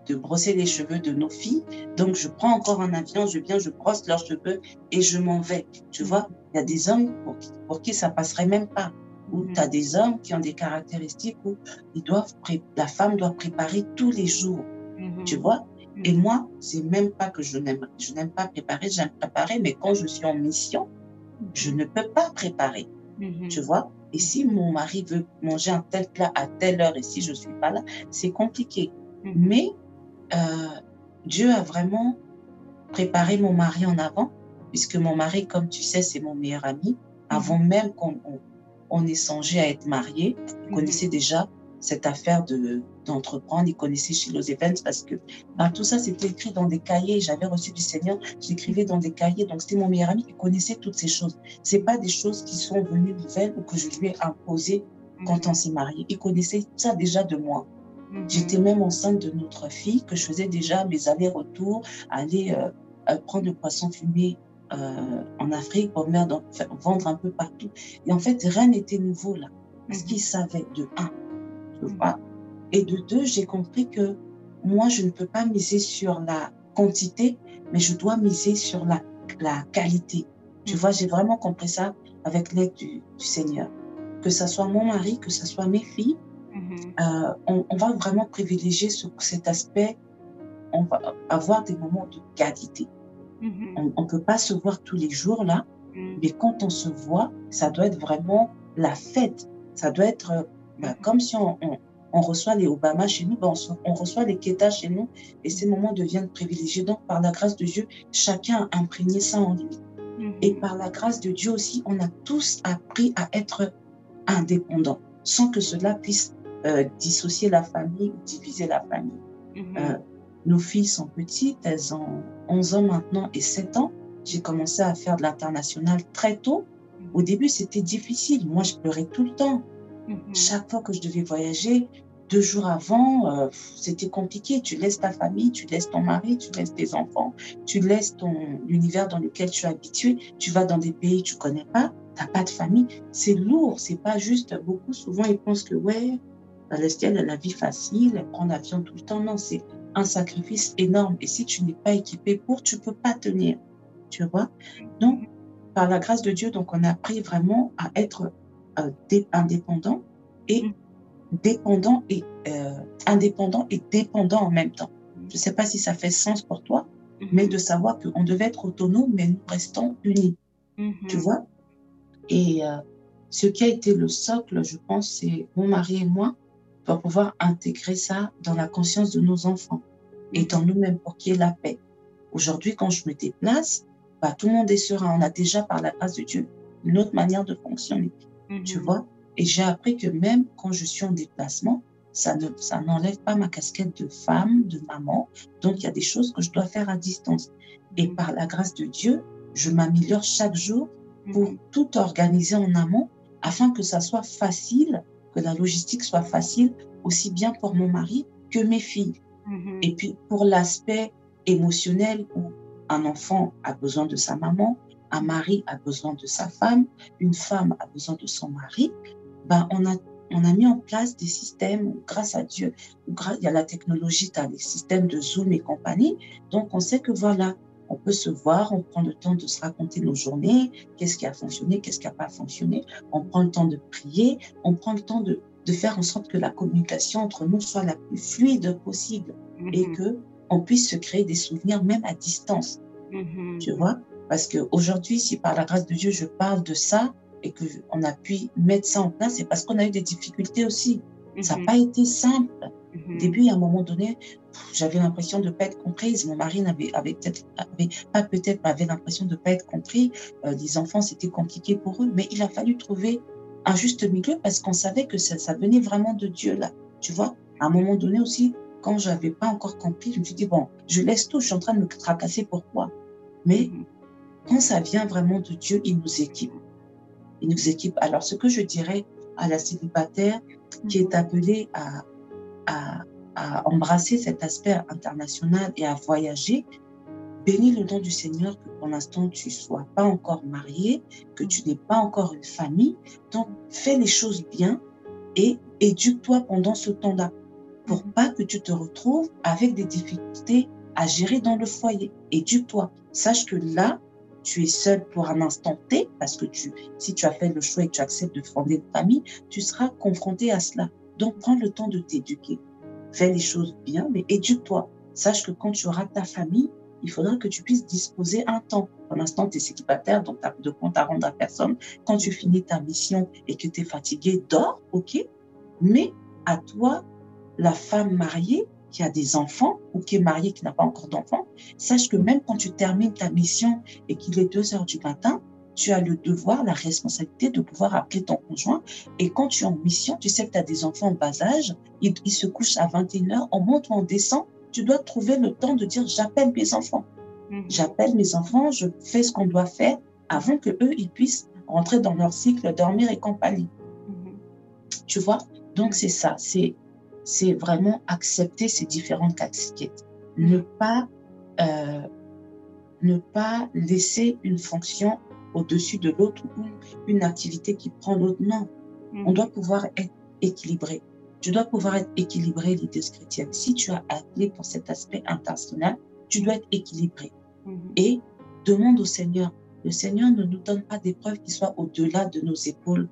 de, brosser les cheveux de nos filles, donc je prends encore un avion, je viens, je brosse leurs cheveux et je m'en vais. Tu mhm. vois, il y a des hommes pour, pour qui ça passerait même pas. Ou mhm. tu as des hommes qui ont des caractéristiques où ils doivent la femme doit préparer tous les jours. Tu vois, et moi, c'est même pas que je n'aime, je n'aime pas préparer, j'aime préparer, mais quand je suis en mission, je ne peux pas préparer. Mm-hmm. Tu vois? Et si mon mari veut manger un tel plat à telle heure et si je suis pas là, c'est compliqué. Mm-hmm. Mais euh, Dieu a vraiment préparé mon mari en avant, puisque mon mari, comme tu sais, c'est mon meilleur ami. Avant mm-hmm. même qu'on on, ait songé à être mariés, il connaissait déjà cette affaire de d'entreprendre. Il connaissait chez los Events parce que ben, tout ça, c'était écrit dans des cahiers. J'avais reçu du Seigneur, j'écrivais dans des cahiers. Donc, c'était mon meilleur ami qui connaissait toutes ces choses. C'est pas des choses qui sont venues nouvelles ou que je lui ai imposées quand on s'est marié. Il connaissait ça déjà de moi. Mhm. J'étais même enceinte de notre fille, que je faisais déjà mes allers-retours, aller euh, euh, prendre le poisson fumé euh, en Afrique pour venir vendre un peu partout. Et en fait, rien n'était nouveau là. Parce mhm. qu'il savait de un, et de deux, j'ai compris que moi, je ne peux pas miser sur la quantité, mais je dois miser sur la, la qualité. Tu vois, j'ai vraiment compris ça avec l'aide du, Seigneur. Que ce soit mon mari, que ce soit mes filles, mm-hmm. euh, on, on, va vraiment privilégier sur cet aspect. On va avoir des moments de qualité. Mm-hmm. On ne peut pas se voir tous les jours là, mm. mais quand on se voit, ça doit être vraiment la fête. Ça doit être euh, bah, comme si on, on, reçoit les Obama chez nous, bah, on, reçoit les Keta chez nous, et ces moments deviennent privilégiés. Donc, par la grâce de Dieu, chacun a imprégné ça en lui. Mhm. Et par la grâce de Dieu aussi, on a tous appris à être indépendants, sans que cela puisse euh, dissocier la famille ou diviser la famille. Mhm. Euh, nos filles sont petites, elles ont 11 ans maintenant et 7 ans. J'ai commencé à faire de l'international très tôt. Au début, c'était difficile. Moi, je pleurais tout le temps. Mhm. Chaque fois que je devais voyager, deux jours avant, euh, c'était compliqué. Tu laisses ta famille, tu laisses ton mari, tu laisses tes enfants, tu laisses ton l'univers dans lequel tu es habitué. Tu vas dans des pays que tu connais pas, t'as pas de famille. C'est lourd. C'est pas juste. Beaucoup souvent ils pensent que ouais, Palestine a la vie facile, elle prend l'avion tout le temps. Non, c'est un sacrifice énorme. Et si tu n'es pas équipé pour, tu peux pas tenir. Tu vois? Donc, par la grâce de Dieu, donc on a appris vraiment à être indépendant et mm. dépendant et euh, indépendant et dépendant en même temps. Je ne sais pas si ça fait sens pour toi, mm-hmm. mais de savoir qu'on devait être autonome, mais nous restons unis. Mm-hmm. Tu vois? Et euh, ce qui a été le socle, je pense, c'est mon mari et moi, pour pouvoir intégrer ça dans la conscience de nos enfants et dans nous-mêmes pour qu'il y ait la paix. Aujourd'hui, quand je me déplace, bah, tout le monde est serein. On a déjà, par la grâce de Dieu, une autre manière de fonctionner. Tu mhm. vois? Et j'ai appris que même quand je suis en déplacement, ça ne ça n'enlève pas ma casquette de femme, de maman. Donc, il y a des choses que je dois faire à distance. Et mhm. par la grâce de Dieu, je m'améliore chaque jour pour mhm. tout organiser en amont afin que ça soit facile, que la logistique soit facile, aussi bien pour mon mari que mes filles. Et puis, pour l'aspect émotionnel où un enfant a besoin de sa maman, un mari a besoin de sa femme, une femme a besoin de son mari, ben on a on a mis en place des systèmes, grâce à Dieu, il y a la technologie, tu as les systèmes de Zoom et compagnie. Donc, on sait que voilà, on peut se voir, on prend le temps de se raconter nos journées, qu'est-ce qui a fonctionné, qu'est-ce qui n'a pas fonctionné. On prend le temps de prier, on prend le temps de, de, faire en sorte que la communication entre nous soit la plus fluide possible et mhm. que on puisse se créer des souvenirs même à distance. Mhm. Tu vois? Parce qu'aujourd'hui, si par la grâce de Dieu, je parle de ça et qu'on a pu mettre ça en place, c'est parce qu'on a eu des difficultés aussi. Ça n'a mhm. pas été simple. Au début, à un moment donné, j'avais l'impression de ne pas être comprise. Mon mari n'avait avait peut-être pas peut-être avait l'impression de ne pas être compris. Euh, les enfants, c'était compliqué pour eux, mais il a fallu trouver un juste milieu parce qu'on savait que ça, ça venait vraiment de Dieu là. Tu vois, à un moment donné aussi, quand je n'avais pas encore compris, je me suis dit, bon, je laisse tout, je suis en train de me tracasser, pourquoi Mais mhm. Quand ça vient vraiment de Dieu, il nous équipe. Il nous équipe. Alors, ce que je dirais à la célibataire qui est appelée à, à, embrasser cet aspect international et à voyager, bénis le nom du Seigneur que pour l'instant tu sois pas encore marié, que tu n'es pas encore une famille. Donc, fais les choses bien et éduque-toi pendant ce temps-là pour pas que tu te retrouves avec des difficultés à gérer dans le foyer. Éduque-toi. Sache que là, tu es seul pour un instant T, parce que tu, si tu as fait le choix et que tu acceptes de fonder une famille, tu seras confronté à cela. Donc, prends le temps de t'éduquer. Fais les choses bien, mais éduque-toi. Sache que quand tu auras ta famille, il faudra que tu puisses disposer un temps. Pour l'instant, tu es célibataire, donc tu de compte à rendre à personne. Quand tu finis ta mission et que tu es fatigué, dors, ok, mais à toi la femme mariée qui a des enfants ou qui est mariée qui n'a pas encore d'enfants, sache que même quand tu termines ta mission et qu'il est 2 heures du matin, tu as le devoir, la responsabilité de pouvoir appeler ton conjoint. Et quand tu es en mission, tu sais que tu as des enfants en bas âge, ils, se couchent à 21h, on monte ou on descend, tu dois trouver le temps de dire j'appelle mes enfants. Mhm. J'appelle mes enfants, je fais ce qu'on doit faire avant que eux ils puissent rentrer dans leur cycle, dormir et compagnie. Mhm. Tu vois? Donc c'est ça, c'est c'est vraiment accepter ces différentes casquettes. Ne pas, euh, ne pas laisser une fonction au-dessus de l'autre ou une activité qui prend l'autre. Non, on mm. doit pouvoir être équilibré. Tu dois pouvoir être équilibré, l'idée chrétienne. Si tu as appelé pour cet aspect international, tu dois être équilibré. Mm-hmm. Et demande au Seigneur. Le Seigneur ne nous donne pas des preuves qui soient au-delà de nos épaules.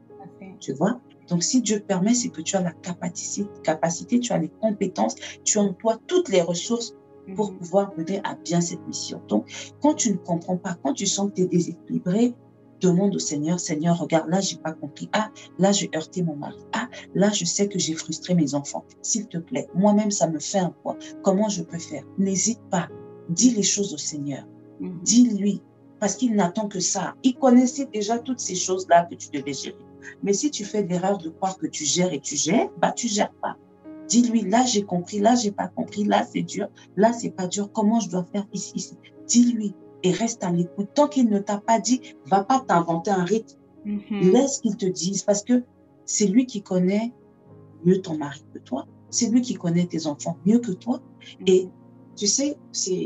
Tu vois? Donc, si Dieu permet, c'est que tu as la capacité, capacité, tu as les compétences, tu as en toi toutes les ressources pour mhm. pouvoir mener à bien cette mission. Donc, quand tu ne comprends pas, quand tu sens que tu es déséquilibré, demande au Seigneur, Seigneur, regarde, là, j'ai pas compris. Ah, là, j'ai heurté mon mari. Ah, là, je sais que j'ai frustré mes enfants. S'il te plaît, moi-même, ça me fait un poids. Comment je peux faire? N'hésite pas. Dis les choses au Seigneur. Mhm. Dis-lui, parce qu'il n'attend que ça. Il connaissait déjà toutes ces choses-là que tu devais gérer. Mais si tu fais l'erreur de croire que tu gères et tu gères, bah tu gères pas. Dis-lui, là j'ai compris, là j'ai pas compris, là c'est dur, là c'est pas dur, comment je dois faire ici, ici. Dis-lui et reste à l'écoute. Tant qu'il ne t'a pas dit, va pas t'inventer un rythme. Mm-hmm. Laisse qu'il te dise parce que c'est lui qui connaît mieux ton mari que toi. C'est lui qui connaît tes enfants mieux que toi. Mm-hmm. Et tu sais,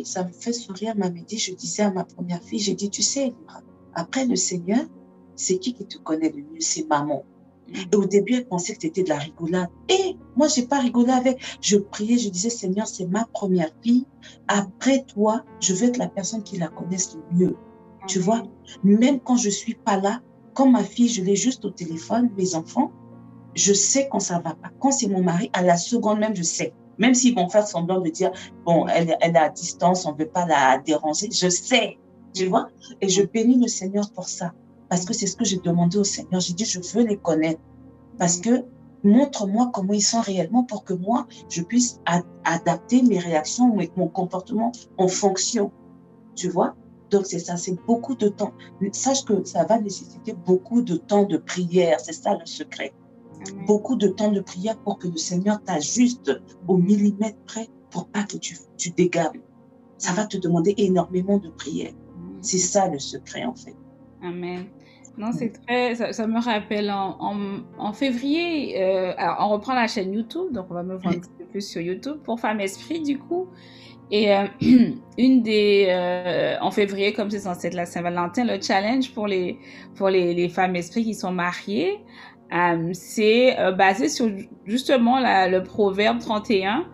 ça me fait sourire, ma dit, je disais à ma première fille, j'ai dit, tu sais, après le Seigneur, c'est qui qui te connaît le mieux? C'est maman. Et au début, elle pensait que c'était de la rigolade. Et moi, j'ai pas rigolé avec. Je priais, je disais, Seigneur, c'est ma première fille. Après toi, je veux être la personne qui la connaisse le mieux. Tu vois, même quand je suis pas là, quand ma fille, je l'ai juste au téléphone, mes enfants, je sais quand ça va pas. Quand c'est mon mari, à la seconde même, je sais. Même s'ils vont faire semblant de dire, bon, elle, elle est à distance, on ne veut pas la déranger, je sais. Tu vois? Et je bénis le Seigneur pour ça. Parce que c'est ce que j'ai demandé au Seigneur. J'ai dit, je veux les connaître. Parce que montre-moi comment ils sont réellement pour que moi, je puisse adapter mes réactions ou mon comportement en fonction. Tu vois? Donc, c'est ça, c'est beaucoup de temps. Sache que ça va nécessiter beaucoup de temps de prière. C'est ça le secret. Beaucoup de temps de prière pour que le Seigneur t'ajuste au millimètre près pour pas que tu, tu dégables. Ça va te demander énormément de prière. C'est ça le secret, en fait. Amen. Non, c'est très. Ça, me rappelle en, en, février. Euh, alors, on reprend la chaîne YouTube, donc on va me voir un petit peu plus sur YouTube pour Femme Esprit, du coup. Et euh, (clears throat) une des. Euh, en février, comme c'est censé être la Saint-Valentin, le challenge pour les, pour les, les femmes esprits qui sont mariées, c'est basé sur justement la, le proverbe 31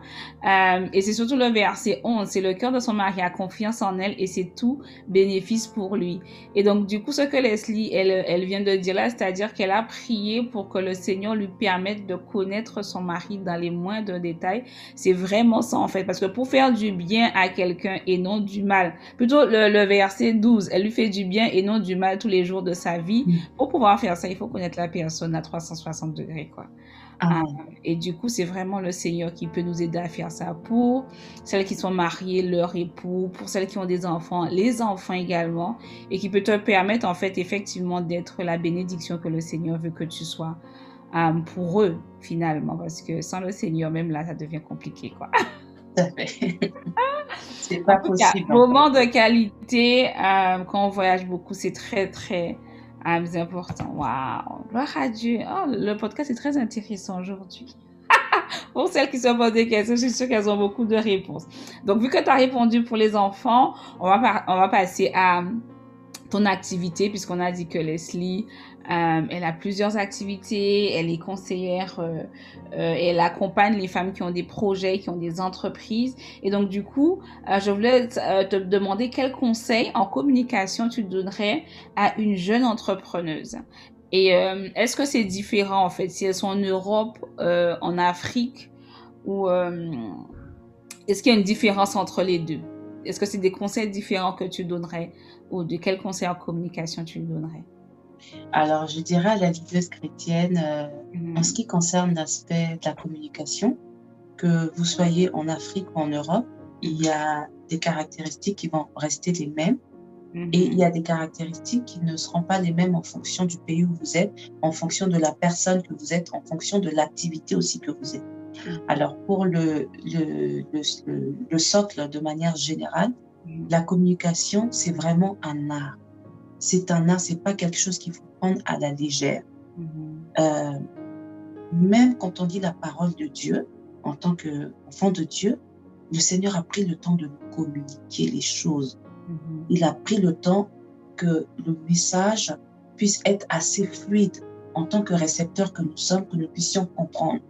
euh, et c'est surtout le verset 11. C'est le cœur de son mari a confiance en elle et c'est tout bénéfice pour lui. Et donc du coup ce que Leslie elle, elle vient de dire là, c'est-à-dire qu'elle a prié pour que le Seigneur lui permette de connaître son mari dans les moindres détails. C'est vraiment ça en fait parce que pour faire du bien à quelqu'un et non du mal. Plutôt le, le, verset 12, elle lui fait du bien et non du mal tous les jours de sa vie. Mm. Pour pouvoir faire ça, il faut connaître la personne 360 degrés, quoi. Ah. et du coup, c'est vraiment le Seigneur qui peut nous aider à faire ça pour celles qui sont mariées, leur époux, pour celles qui ont des enfants, les enfants également, et qui peut te permettre, en fait, effectivement, d'être la bénédiction que le Seigneur veut que tu sois euh, pour eux, finalement, parce que sans le Seigneur, même là, ça devient compliqué, quoi. (laughs) c'est pas possible. moment de qualité, euh, quand on voyage beaucoup, c'est très, très ah, c'est important. Waouh. Gloire à Dieu. Oh, le podcast est très intéressant aujourd'hui. (laughs) pour celles qui se posent des questions, je suis sûre qu'elles ont beaucoup de réponses. Donc, vu que tu as répondu pour les enfants, on va, on va passer à ton activité, puisqu'on a dit que Leslie euh, elle a plusieurs activités, elle est conseillère, euh, euh, elle accompagne les femmes qui ont des projets, qui ont des entreprises. Et donc, du coup, je voulais te demander quel conseil en communication tu donnerais à une jeune entrepreneuse. Et est-ce que c'est différent, en fait, si elles sont en Europe, en Afrique, ou est-ce qu'il y a une différence entre les deux? Est-ce que c'est des conseils différents que tu donnerais, ou de quel conseil en communication tu donnerais? Alors, je dirais à la leaduse chrétienne, euh, mhm. en ce qui concerne l'aspect de la communication, que vous soyez en Afrique ou en Europe, il y a des caractéristiques qui vont rester les mêmes. Et il y a des caractéristiques qui ne seront pas les mêmes en fonction du pays où vous êtes, en fonction de la personne que vous êtes, en fonction de l'activité aussi que vous êtes. Mhm. Alors, pour le, le, le, le, socle de manière générale, la communication, c'est vraiment un art c'est un art, c'est pas quelque chose qu'il faut prendre à la légère. Mm-hmm. Euh, même quand on dit la parole de Dieu, en tant qu'enfant de Dieu, le Seigneur a pris le temps de nous communiquer les choses. Mm-hmm. Il a pris le temps que le message puisse être assez fluide en tant que récepteur que nous sommes, que nous puissions comprendre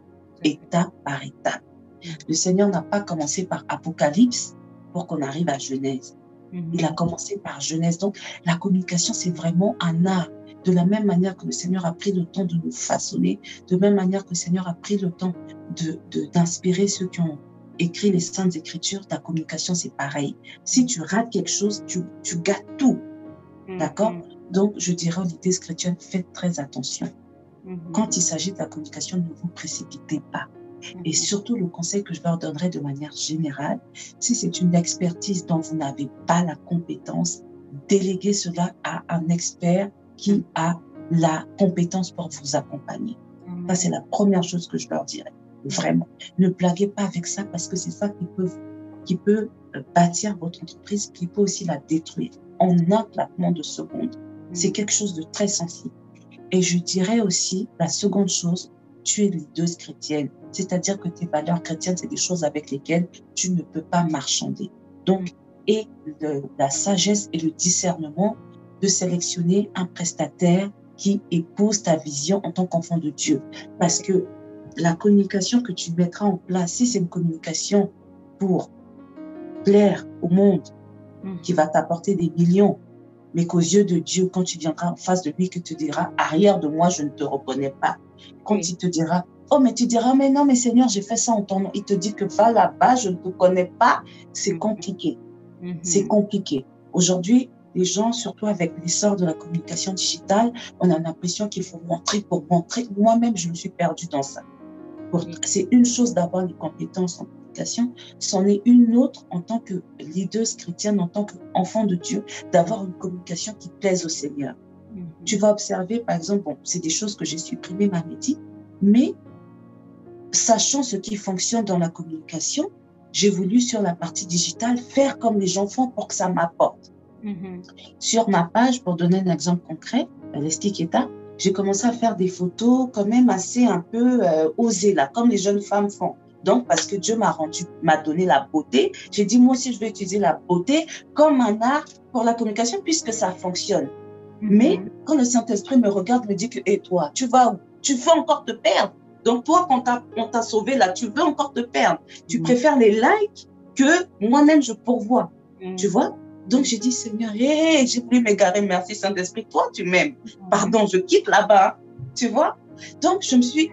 étape par étape. Mm-hmm. Le Seigneur n'a pas commencé par Apocalypse pour qu'on arrive à Genèse. Mhm. Il a commencé par Genèse. Donc, la communication, c'est vraiment un art. De la même manière que le Seigneur a pris le temps de nous façonner, de même manière que le Seigneur a pris le temps d'inspirer de, ceux qui ont écrit les Saintes Écritures, ta communication, c'est pareil. Si tu rates quelque chose, tu, tu gâtes tout. Mhm. D'accord Donc, je dirais aux leaders chrétiennes, faites très attention. Mhm. Quand il s'agit de la communication, ne vous précipitez pas. Et mhm. surtout, le conseil que je leur donnerai de manière générale, si c'est une expertise dont vous n'avez pas la compétence, déléguez cela à un expert qui mhm. a la compétence pour vous accompagner. Mhm. Ça, c'est la première chose que je leur dirais. Vraiment. Ne blaguez pas avec ça parce que c'est ça qui peut, qui peut euh, bâtir votre entreprise, qui peut aussi la détruire en un claquement de secondes. C'est quelque chose de très sensible. Et je dirais aussi, la seconde chose, tu es leaduse chrétienne. C'est-à-dire que tes valeurs chrétiennes, c'est des choses avec lesquelles tu ne peux pas marchander. Donc, et la sagesse et le discernement de sélectionner un prestataire qui épouse ta vision en tant qu'enfant de Dieu. Parce que la communication que tu mettras en place, si c'est une communication pour plaire au monde, mm. qui va t'apporter des millions, mais qu'aux yeux de Dieu, quand tu viendras en face de lui, que tu diras, arrière de moi, je ne te reconnais pas. Quand il te dira, oh, mais tu diras, mais non, mais Seigneur, j'ai fait ça en ton nom. Il te dit que va là-bas, je ne te connais pas. C'est mhm. compliqué. Mhm. C'est compliqué. Aujourd'hui, les gens, surtout avec l'essor de la communication digitale, on a l'impression qu'il faut montrer pour montrer. Moi-même, je me suis perdue dans ça. C'est une chose d'avoir les compétences communication, c'en est une autre en tant que leader chrétienne, en tant qu'enfant de Dieu, d'avoir une communication qui plaise au Seigneur. Mhm. Tu vas observer, par exemple, bon, c'est des choses que j'ai supprimées, ma médite, mais sachant ce qui fonctionne dans la communication, j'ai voulu sur la partie digitale faire comme les gens font pour que ça m'apporte. Mhm. Sur ma page, pour donner un exemple concret, Leslie Keta, j'ai commencé à faire des photos quand même assez un peu euh, osées là, comme les jeunes femmes font. Donc, parce que Dieu m'a rendu, m'a donné la beauté, j'ai dit moi aussi je vais utiliser la beauté comme un art pour la communication puisque ça fonctionne. Mhm. Mais quand le Saint-Esprit me regarde, me dit que, et toi, tu vas Tu veux encore te perdre? Donc toi, quand on t'a sauvé là, tu veux encore te perdre. Tu mm. préfères les likes que moi-même je pourvois. Mm. Tu vois? Donc j'ai dit, Seigneur, j'ai voulu m'égarer, merci Saint-Esprit, toi tu m'aimes. Mm. Pardon, je quitte là-bas. Tu vois? Donc je me suis,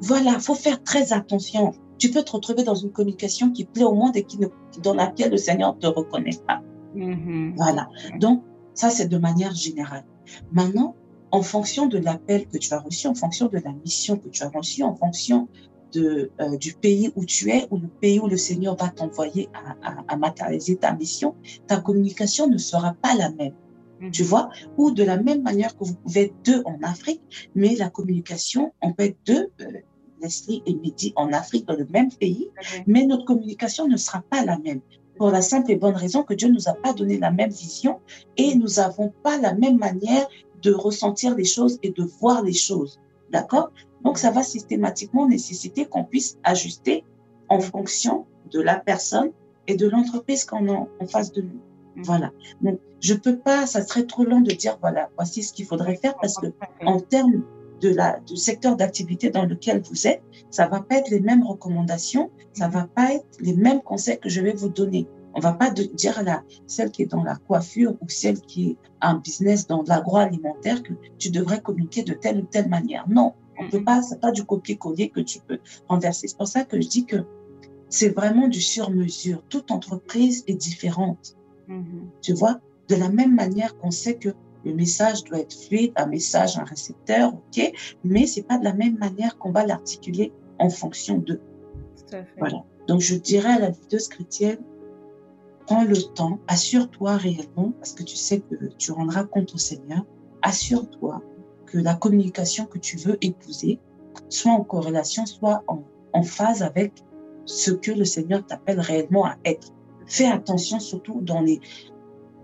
voilà, faut faire très attention. Tu peux te retrouver dans une communication qui plaît au monde et qui ne, dans laquelle le Seigneur ne te reconnaît pas. Mm-hmm. Voilà. Donc ça, c'est de manière générale. Maintenant, en fonction de l'appel que tu as reçu, en fonction de la mission que tu as reçue, en fonction de, euh, du pays où tu es ou le pays où le Seigneur va t'envoyer à, matérialiser ta mission, ta communication ne sera pas la même. Mhm. Tu vois? Ou de la même manière que vous pouvez être deux en Afrique, mais la communication, on peut être deux, euh, Leslie et Mehdi en Afrique, dans le même pays, mais notre communication ne sera pas la même pour la simple et bonne raison que Dieu nous a pas donné la même vision et nous n'avons pas la même manière de ressentir les choses et de voir les choses. D'accord? Donc, ça va systématiquement nécessiter qu'on puisse ajuster en fonction de la personne et de l'entreprise qu'on a en face de nous. Voilà. Donc, je peux pas, ça serait trop long de dire, voilà, voici ce qu'il faudrait faire parce que en termes de la, du secteur d'activité dans lequel vous êtes, ça va pas être les mêmes recommandations, ça va pas être les mêmes conseils que je vais vous donner. On va pas dire à celle qui est dans la coiffure ou celle qui est un business dans l'agroalimentaire que tu devrais communiquer de telle ou telle manière. Non, on peut pas, c'est pas du copier-coller que tu peux renverser. C'est pour ça que je dis que c'est vraiment du sur-mesure. Toute entreprise est différente. Mm-hmm. Tu vois, de la même manière qu'on sait que le message doit être fluide, un message, un récepteur, ok, mais c'est pas de la même manière qu'on va l'articuler en fonction de. Voilà. Donc je dirais à la videuse chrétienne, prends le temps, assure-toi réellement, parce que tu sais que tu rendras compte au Seigneur, assure-toi que la communication que tu veux épouser soit en corrélation, soit en, en phase avec ce que le Seigneur t'appelle réellement à être. Fais attention surtout dans les,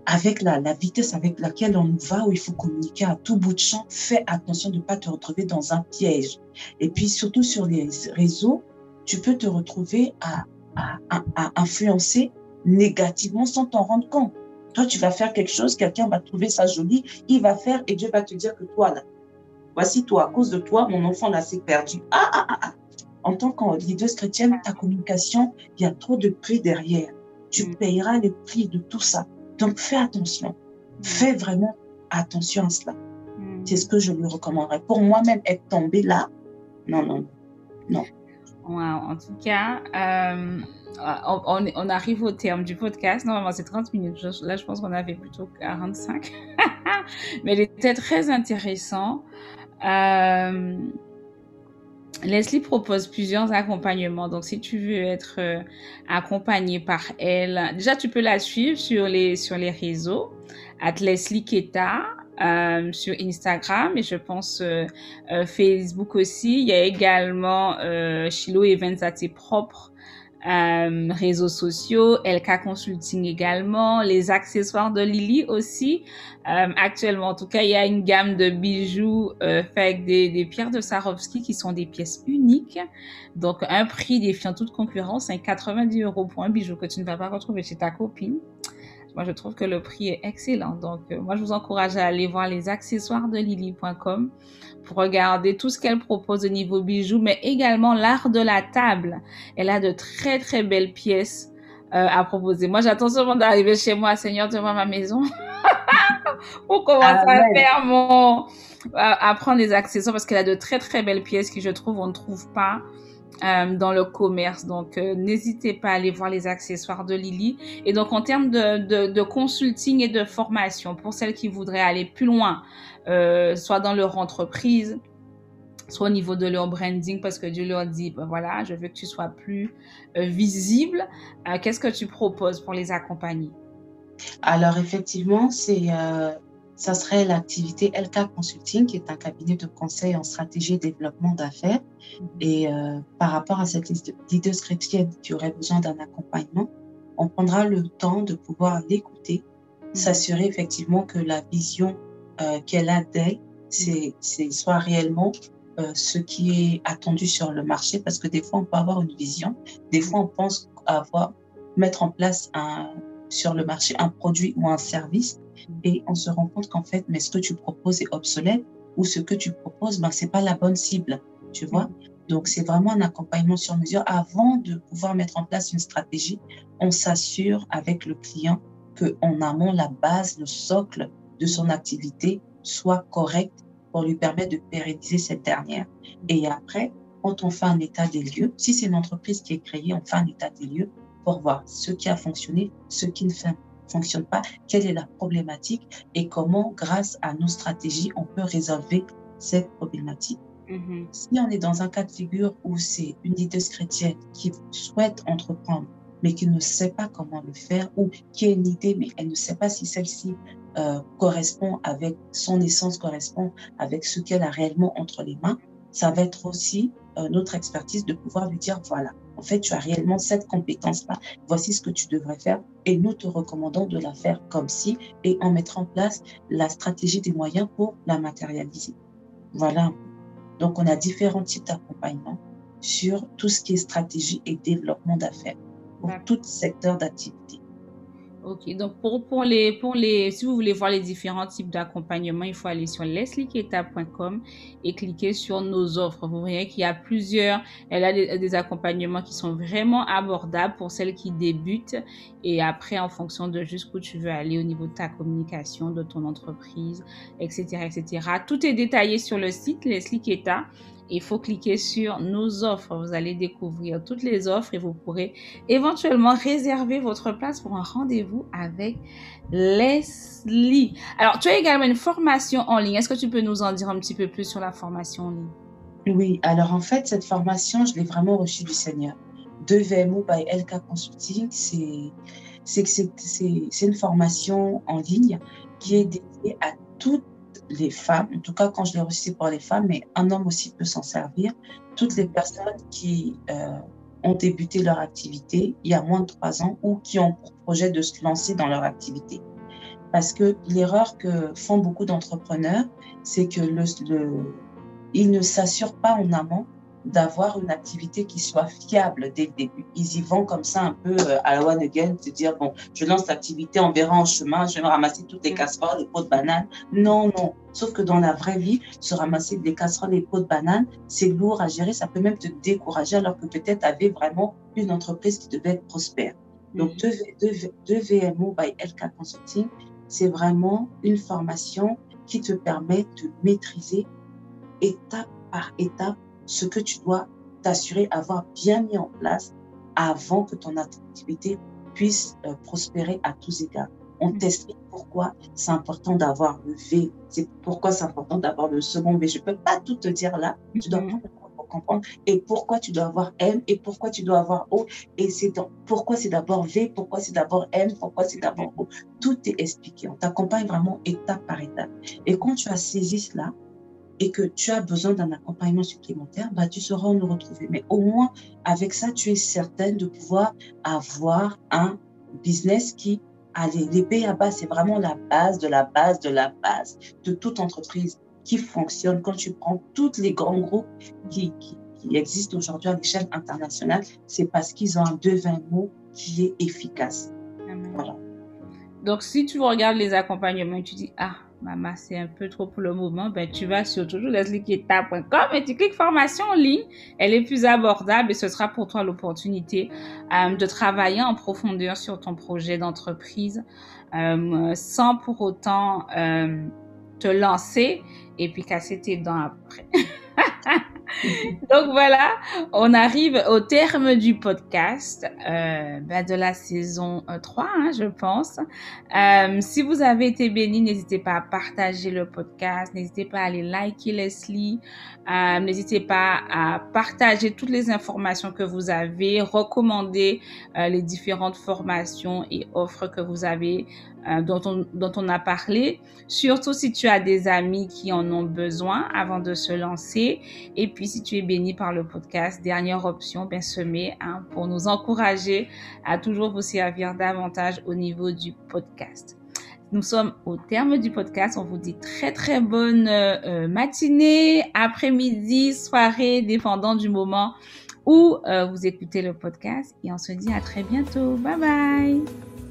avec la, la, vitesse avec laquelle on va, où il faut communiquer à tout bout de champ, fais attention de ne pas te retrouver dans un piège. Et puis surtout sur les réseaux, tu peux te retrouver à, à, à influencer négativement sans t'en rendre compte. Toi, tu vas faire quelque chose, quelqu'un va trouver ça joli, il va faire et Dieu va te dire que toi, là, voici toi, à cause de toi, mon enfant là s'est perdu. Ah, ah, ah, ah. En tant que leader chrétienne, ta communication, il y a trop de prix derrière. Tu mm. payeras le prix de tout ça. Donc, fais attention. Mm. Fais vraiment attention à cela. Mm. C'est ce que je lui recommanderais. Pour moi-même, être tombé là, non, non, non. En tout cas, euh, on, on, arrive au terme du podcast. Normalement, c'est 30 minutes. là, je pense qu'on avait plutôt 45. (laughs) Mais il était très intéressant. Euh, Leslie propose plusieurs accompagnements. Donc, si tu veux être euh, accompagné par elle, déjà, tu peux la suivre sur les, sur les réseaux. At Leslie Keta. Euh, sur Instagram et je pense euh, euh, Facebook aussi. Il y a également euh, Chilo Events à tes propres euh, réseaux sociaux, LK Consulting également, les accessoires de Lily aussi. Euh, actuellement, en tout cas, il y a une gamme de bijoux faits avec des, des, pierres de Swarovski qui sont des pièces uniques. Donc, un prix défiant toute concurrence, c'est 90 euros pour un bijou que tu ne vas pas retrouver chez ta copine. Moi, je trouve que le prix est excellent. Donc, euh, moi, je vous encourage à aller voir les accessoires de Lily.com pour regarder tout ce qu'elle propose au niveau bijoux, mais également l'art de la table. Elle a de très, très belles pièces euh, à proposer. Moi, j'attends seulement d'arriver chez moi, Seigneur, devant ma maison, (laughs) pour commencer à faire mon... à prendre des accessoires, parce qu'elle a de très, très belles pièces qui, je trouve, on ne trouve pas euh, dans le commerce. Donc, euh, n'hésitez pas à aller voir les accessoires de Lily. Et donc, en termes de, consulting et de formation, pour celles qui voudraient aller plus loin, euh, soit dans leur entreprise, soit au niveau de leur branding, parce que Dieu leur dit, ben voilà, je veux que tu sois plus visible. Qu'est-ce que tu proposes pour les accompagner? Alors, effectivement, c'est ça serait l'activité LK Consulting, qui est un cabinet de conseil en stratégie et développement d'affaires. Mhm. Et euh, par rapport à cette leaders chrétienne qui aurait besoin d'un accompagnement, on prendra le temps de pouvoir l'écouter, mhm. s'assurer effectivement que la vision euh, qu'elle a d'elle, c'est soit réellement euh, ce qui est attendu sur le marché, parce que des fois on peut avoir une vision, des fois on pense avoir mettre en place un, sur le marché un produit ou un service et on se rend compte qu'en fait, mais ce que tu proposes est obsolète ou ce que tu proposes, ben, c'est pas la bonne cible, tu vois. Donc, c'est vraiment un accompagnement sur mesure. Avant de pouvoir mettre en place une stratégie, on s'assure avec le client que en amont, la base, le socle de son activité soit correct pour lui permettre de pérenniser cette dernière. Et après, quand on fait un état des lieux, si c'est une entreprise qui est créée, on fait un état des lieux pour voir ce qui a fonctionné, ce qui ne fonctionne pas, quelle est la problématique et comment, grâce à nos stratégies, on peut résolver cette problématique. Mm-hmm. Si on est dans un cas de figure où c'est une leader chrétienne qui souhaite entreprendre, mais qui ne sait pas comment le faire, ou qui a une idée, mais elle ne sait pas si celle-ci euh, correspond avec son essence, correspond avec ce qu'elle a réellement entre les mains, ça va être aussi euh, notre expertise de pouvoir lui dire, voilà, fait, tu as réellement cette compétence-là. Voici ce que tu devrais faire et nous te recommandons de la faire comme ci et en mettre en place la stratégie des moyens pour la matérialiser. Voilà. Donc, on a différents types d'accompagnement sur tout ce qui est stratégie et développement d'affaires pour tout secteur d'activité. Ok, donc pour, pour, les, pour les, si vous voulez voir les différents types d'accompagnement, il faut aller sur leslieketa.com et cliquer sur nos offres. Vous voyez qu'il y a plusieurs, elle a des, accompagnements qui sont vraiment abordables pour celles qui débutent et après en fonction de jusqu'où tu veux aller au niveau de ta communication, de ton entreprise, etc., etc. Tout est détaillé sur le site Leslie Keta il faut cliquer sur nos offres. Vous allez découvrir toutes les offres et vous pourrez éventuellement réserver votre place pour un rendez-vous avec Leslie. Alors, tu as également une formation en ligne. Est-ce que tu peux nous en dire un petit peu plus sur la formation en ligne? Oui, alors en fait, cette formation, je l'ai vraiment reçue du Seigneur. De VMO by LK Consulting, c'est une formation en ligne qui est dédiée à toutes les femmes, en tout cas quand je l'ai reçu pour les femmes, mais un homme aussi peut s'en servir, toutes les personnes qui euh, ont débuté leur activité il y a moins de trois ans ou qui ont pour projet de se lancer dans leur activité. Parce que l'erreur que font beaucoup d'entrepreneurs, c'est que le, le, ils ne s'assurent pas en amont d'avoir une activité qui soit fiable dès le début. Ils y vont comme ça un peu euh, à la one again, se dire, bon, je lance l'activité, on verra en chemin, je vais me ramasser toutes les casseroles, les pots de banane. Non, non. Sauf que dans la vraie vie, se ramasser des casseroles et pots de banane, c'est lourd à gérer, ça peut même te décourager alors que peut-être tu avais vraiment une entreprise qui devait être prospère. Donc, mm. deux, VMO by LK Consulting, c'est vraiment une formation qui te permet de maîtriser étape par étape ce que tu dois t'assurer avoir bien mis en place avant que ton activité puisse euh, prospérer à tous égards. On mm. t'explique pourquoi c'est important d'avoir le V, c'est pourquoi c'est important d'avoir le second V. Je peux pas tout te dire là, tu dois mm-hmm. comprendre et pourquoi tu dois avoir M et pourquoi tu dois avoir O et c'est pourquoi c'est d'abord V, pourquoi c'est d'abord M, pourquoi c'est d'abord O. Tout est expliqué. On t'accompagne vraiment étape par étape. Et quand tu as saisi cela, et que tu as besoin d'un accompagnement supplémentaire, bah, tu sauras nous retrouver. Mais au moins, avec ça, tu es certaine de pouvoir avoir un business qui, allez, les à bas, c'est vraiment la base de la base de la base de toute entreprise qui fonctionne. Quand tu prends tous les grands groupes qui, qui, existent aujourd'hui à l'échelle internationale, c'est parce qu'ils ont un devin mot qui est efficace. Voilà. Donc, si tu regardes les accompagnements tu dis, ah, maman, c'est un peu trop pour le moment, ben, tu vas sur toujourslesliquieta.com et tu cliques formation en ligne. Elle est plus abordable et ce sera pour toi l'opportunité euh, de travailler en profondeur sur ton projet d'entreprise euh, sans pour autant euh, te lancer et puis casser tes dents après. (laughs) (laughs) Donc voilà, on arrive au terme du podcast euh, ben de la saison 3, euh, hein, je pense. Euh, si vous avez été béni, n'hésitez pas à partager le podcast, n'hésitez pas à aller liker Leslie, n'hésitez pas à partager toutes les informations que vous avez, recommander les différentes formations et offres que vous avez euh, dont, on, dont on a parlé, surtout si tu as des amis qui en ont besoin avant de se lancer. Et puis, si tu es béni par le podcast, dernière option, bien semer hein, pour nous encourager à toujours vous servir davantage au niveau du podcast. Nous sommes au terme du podcast. On vous dit très très bonne euh, matinée, après-midi, soirée, dépendant du moment où euh, vous écoutez le podcast. Et on se dit à très bientôt. Bye bye.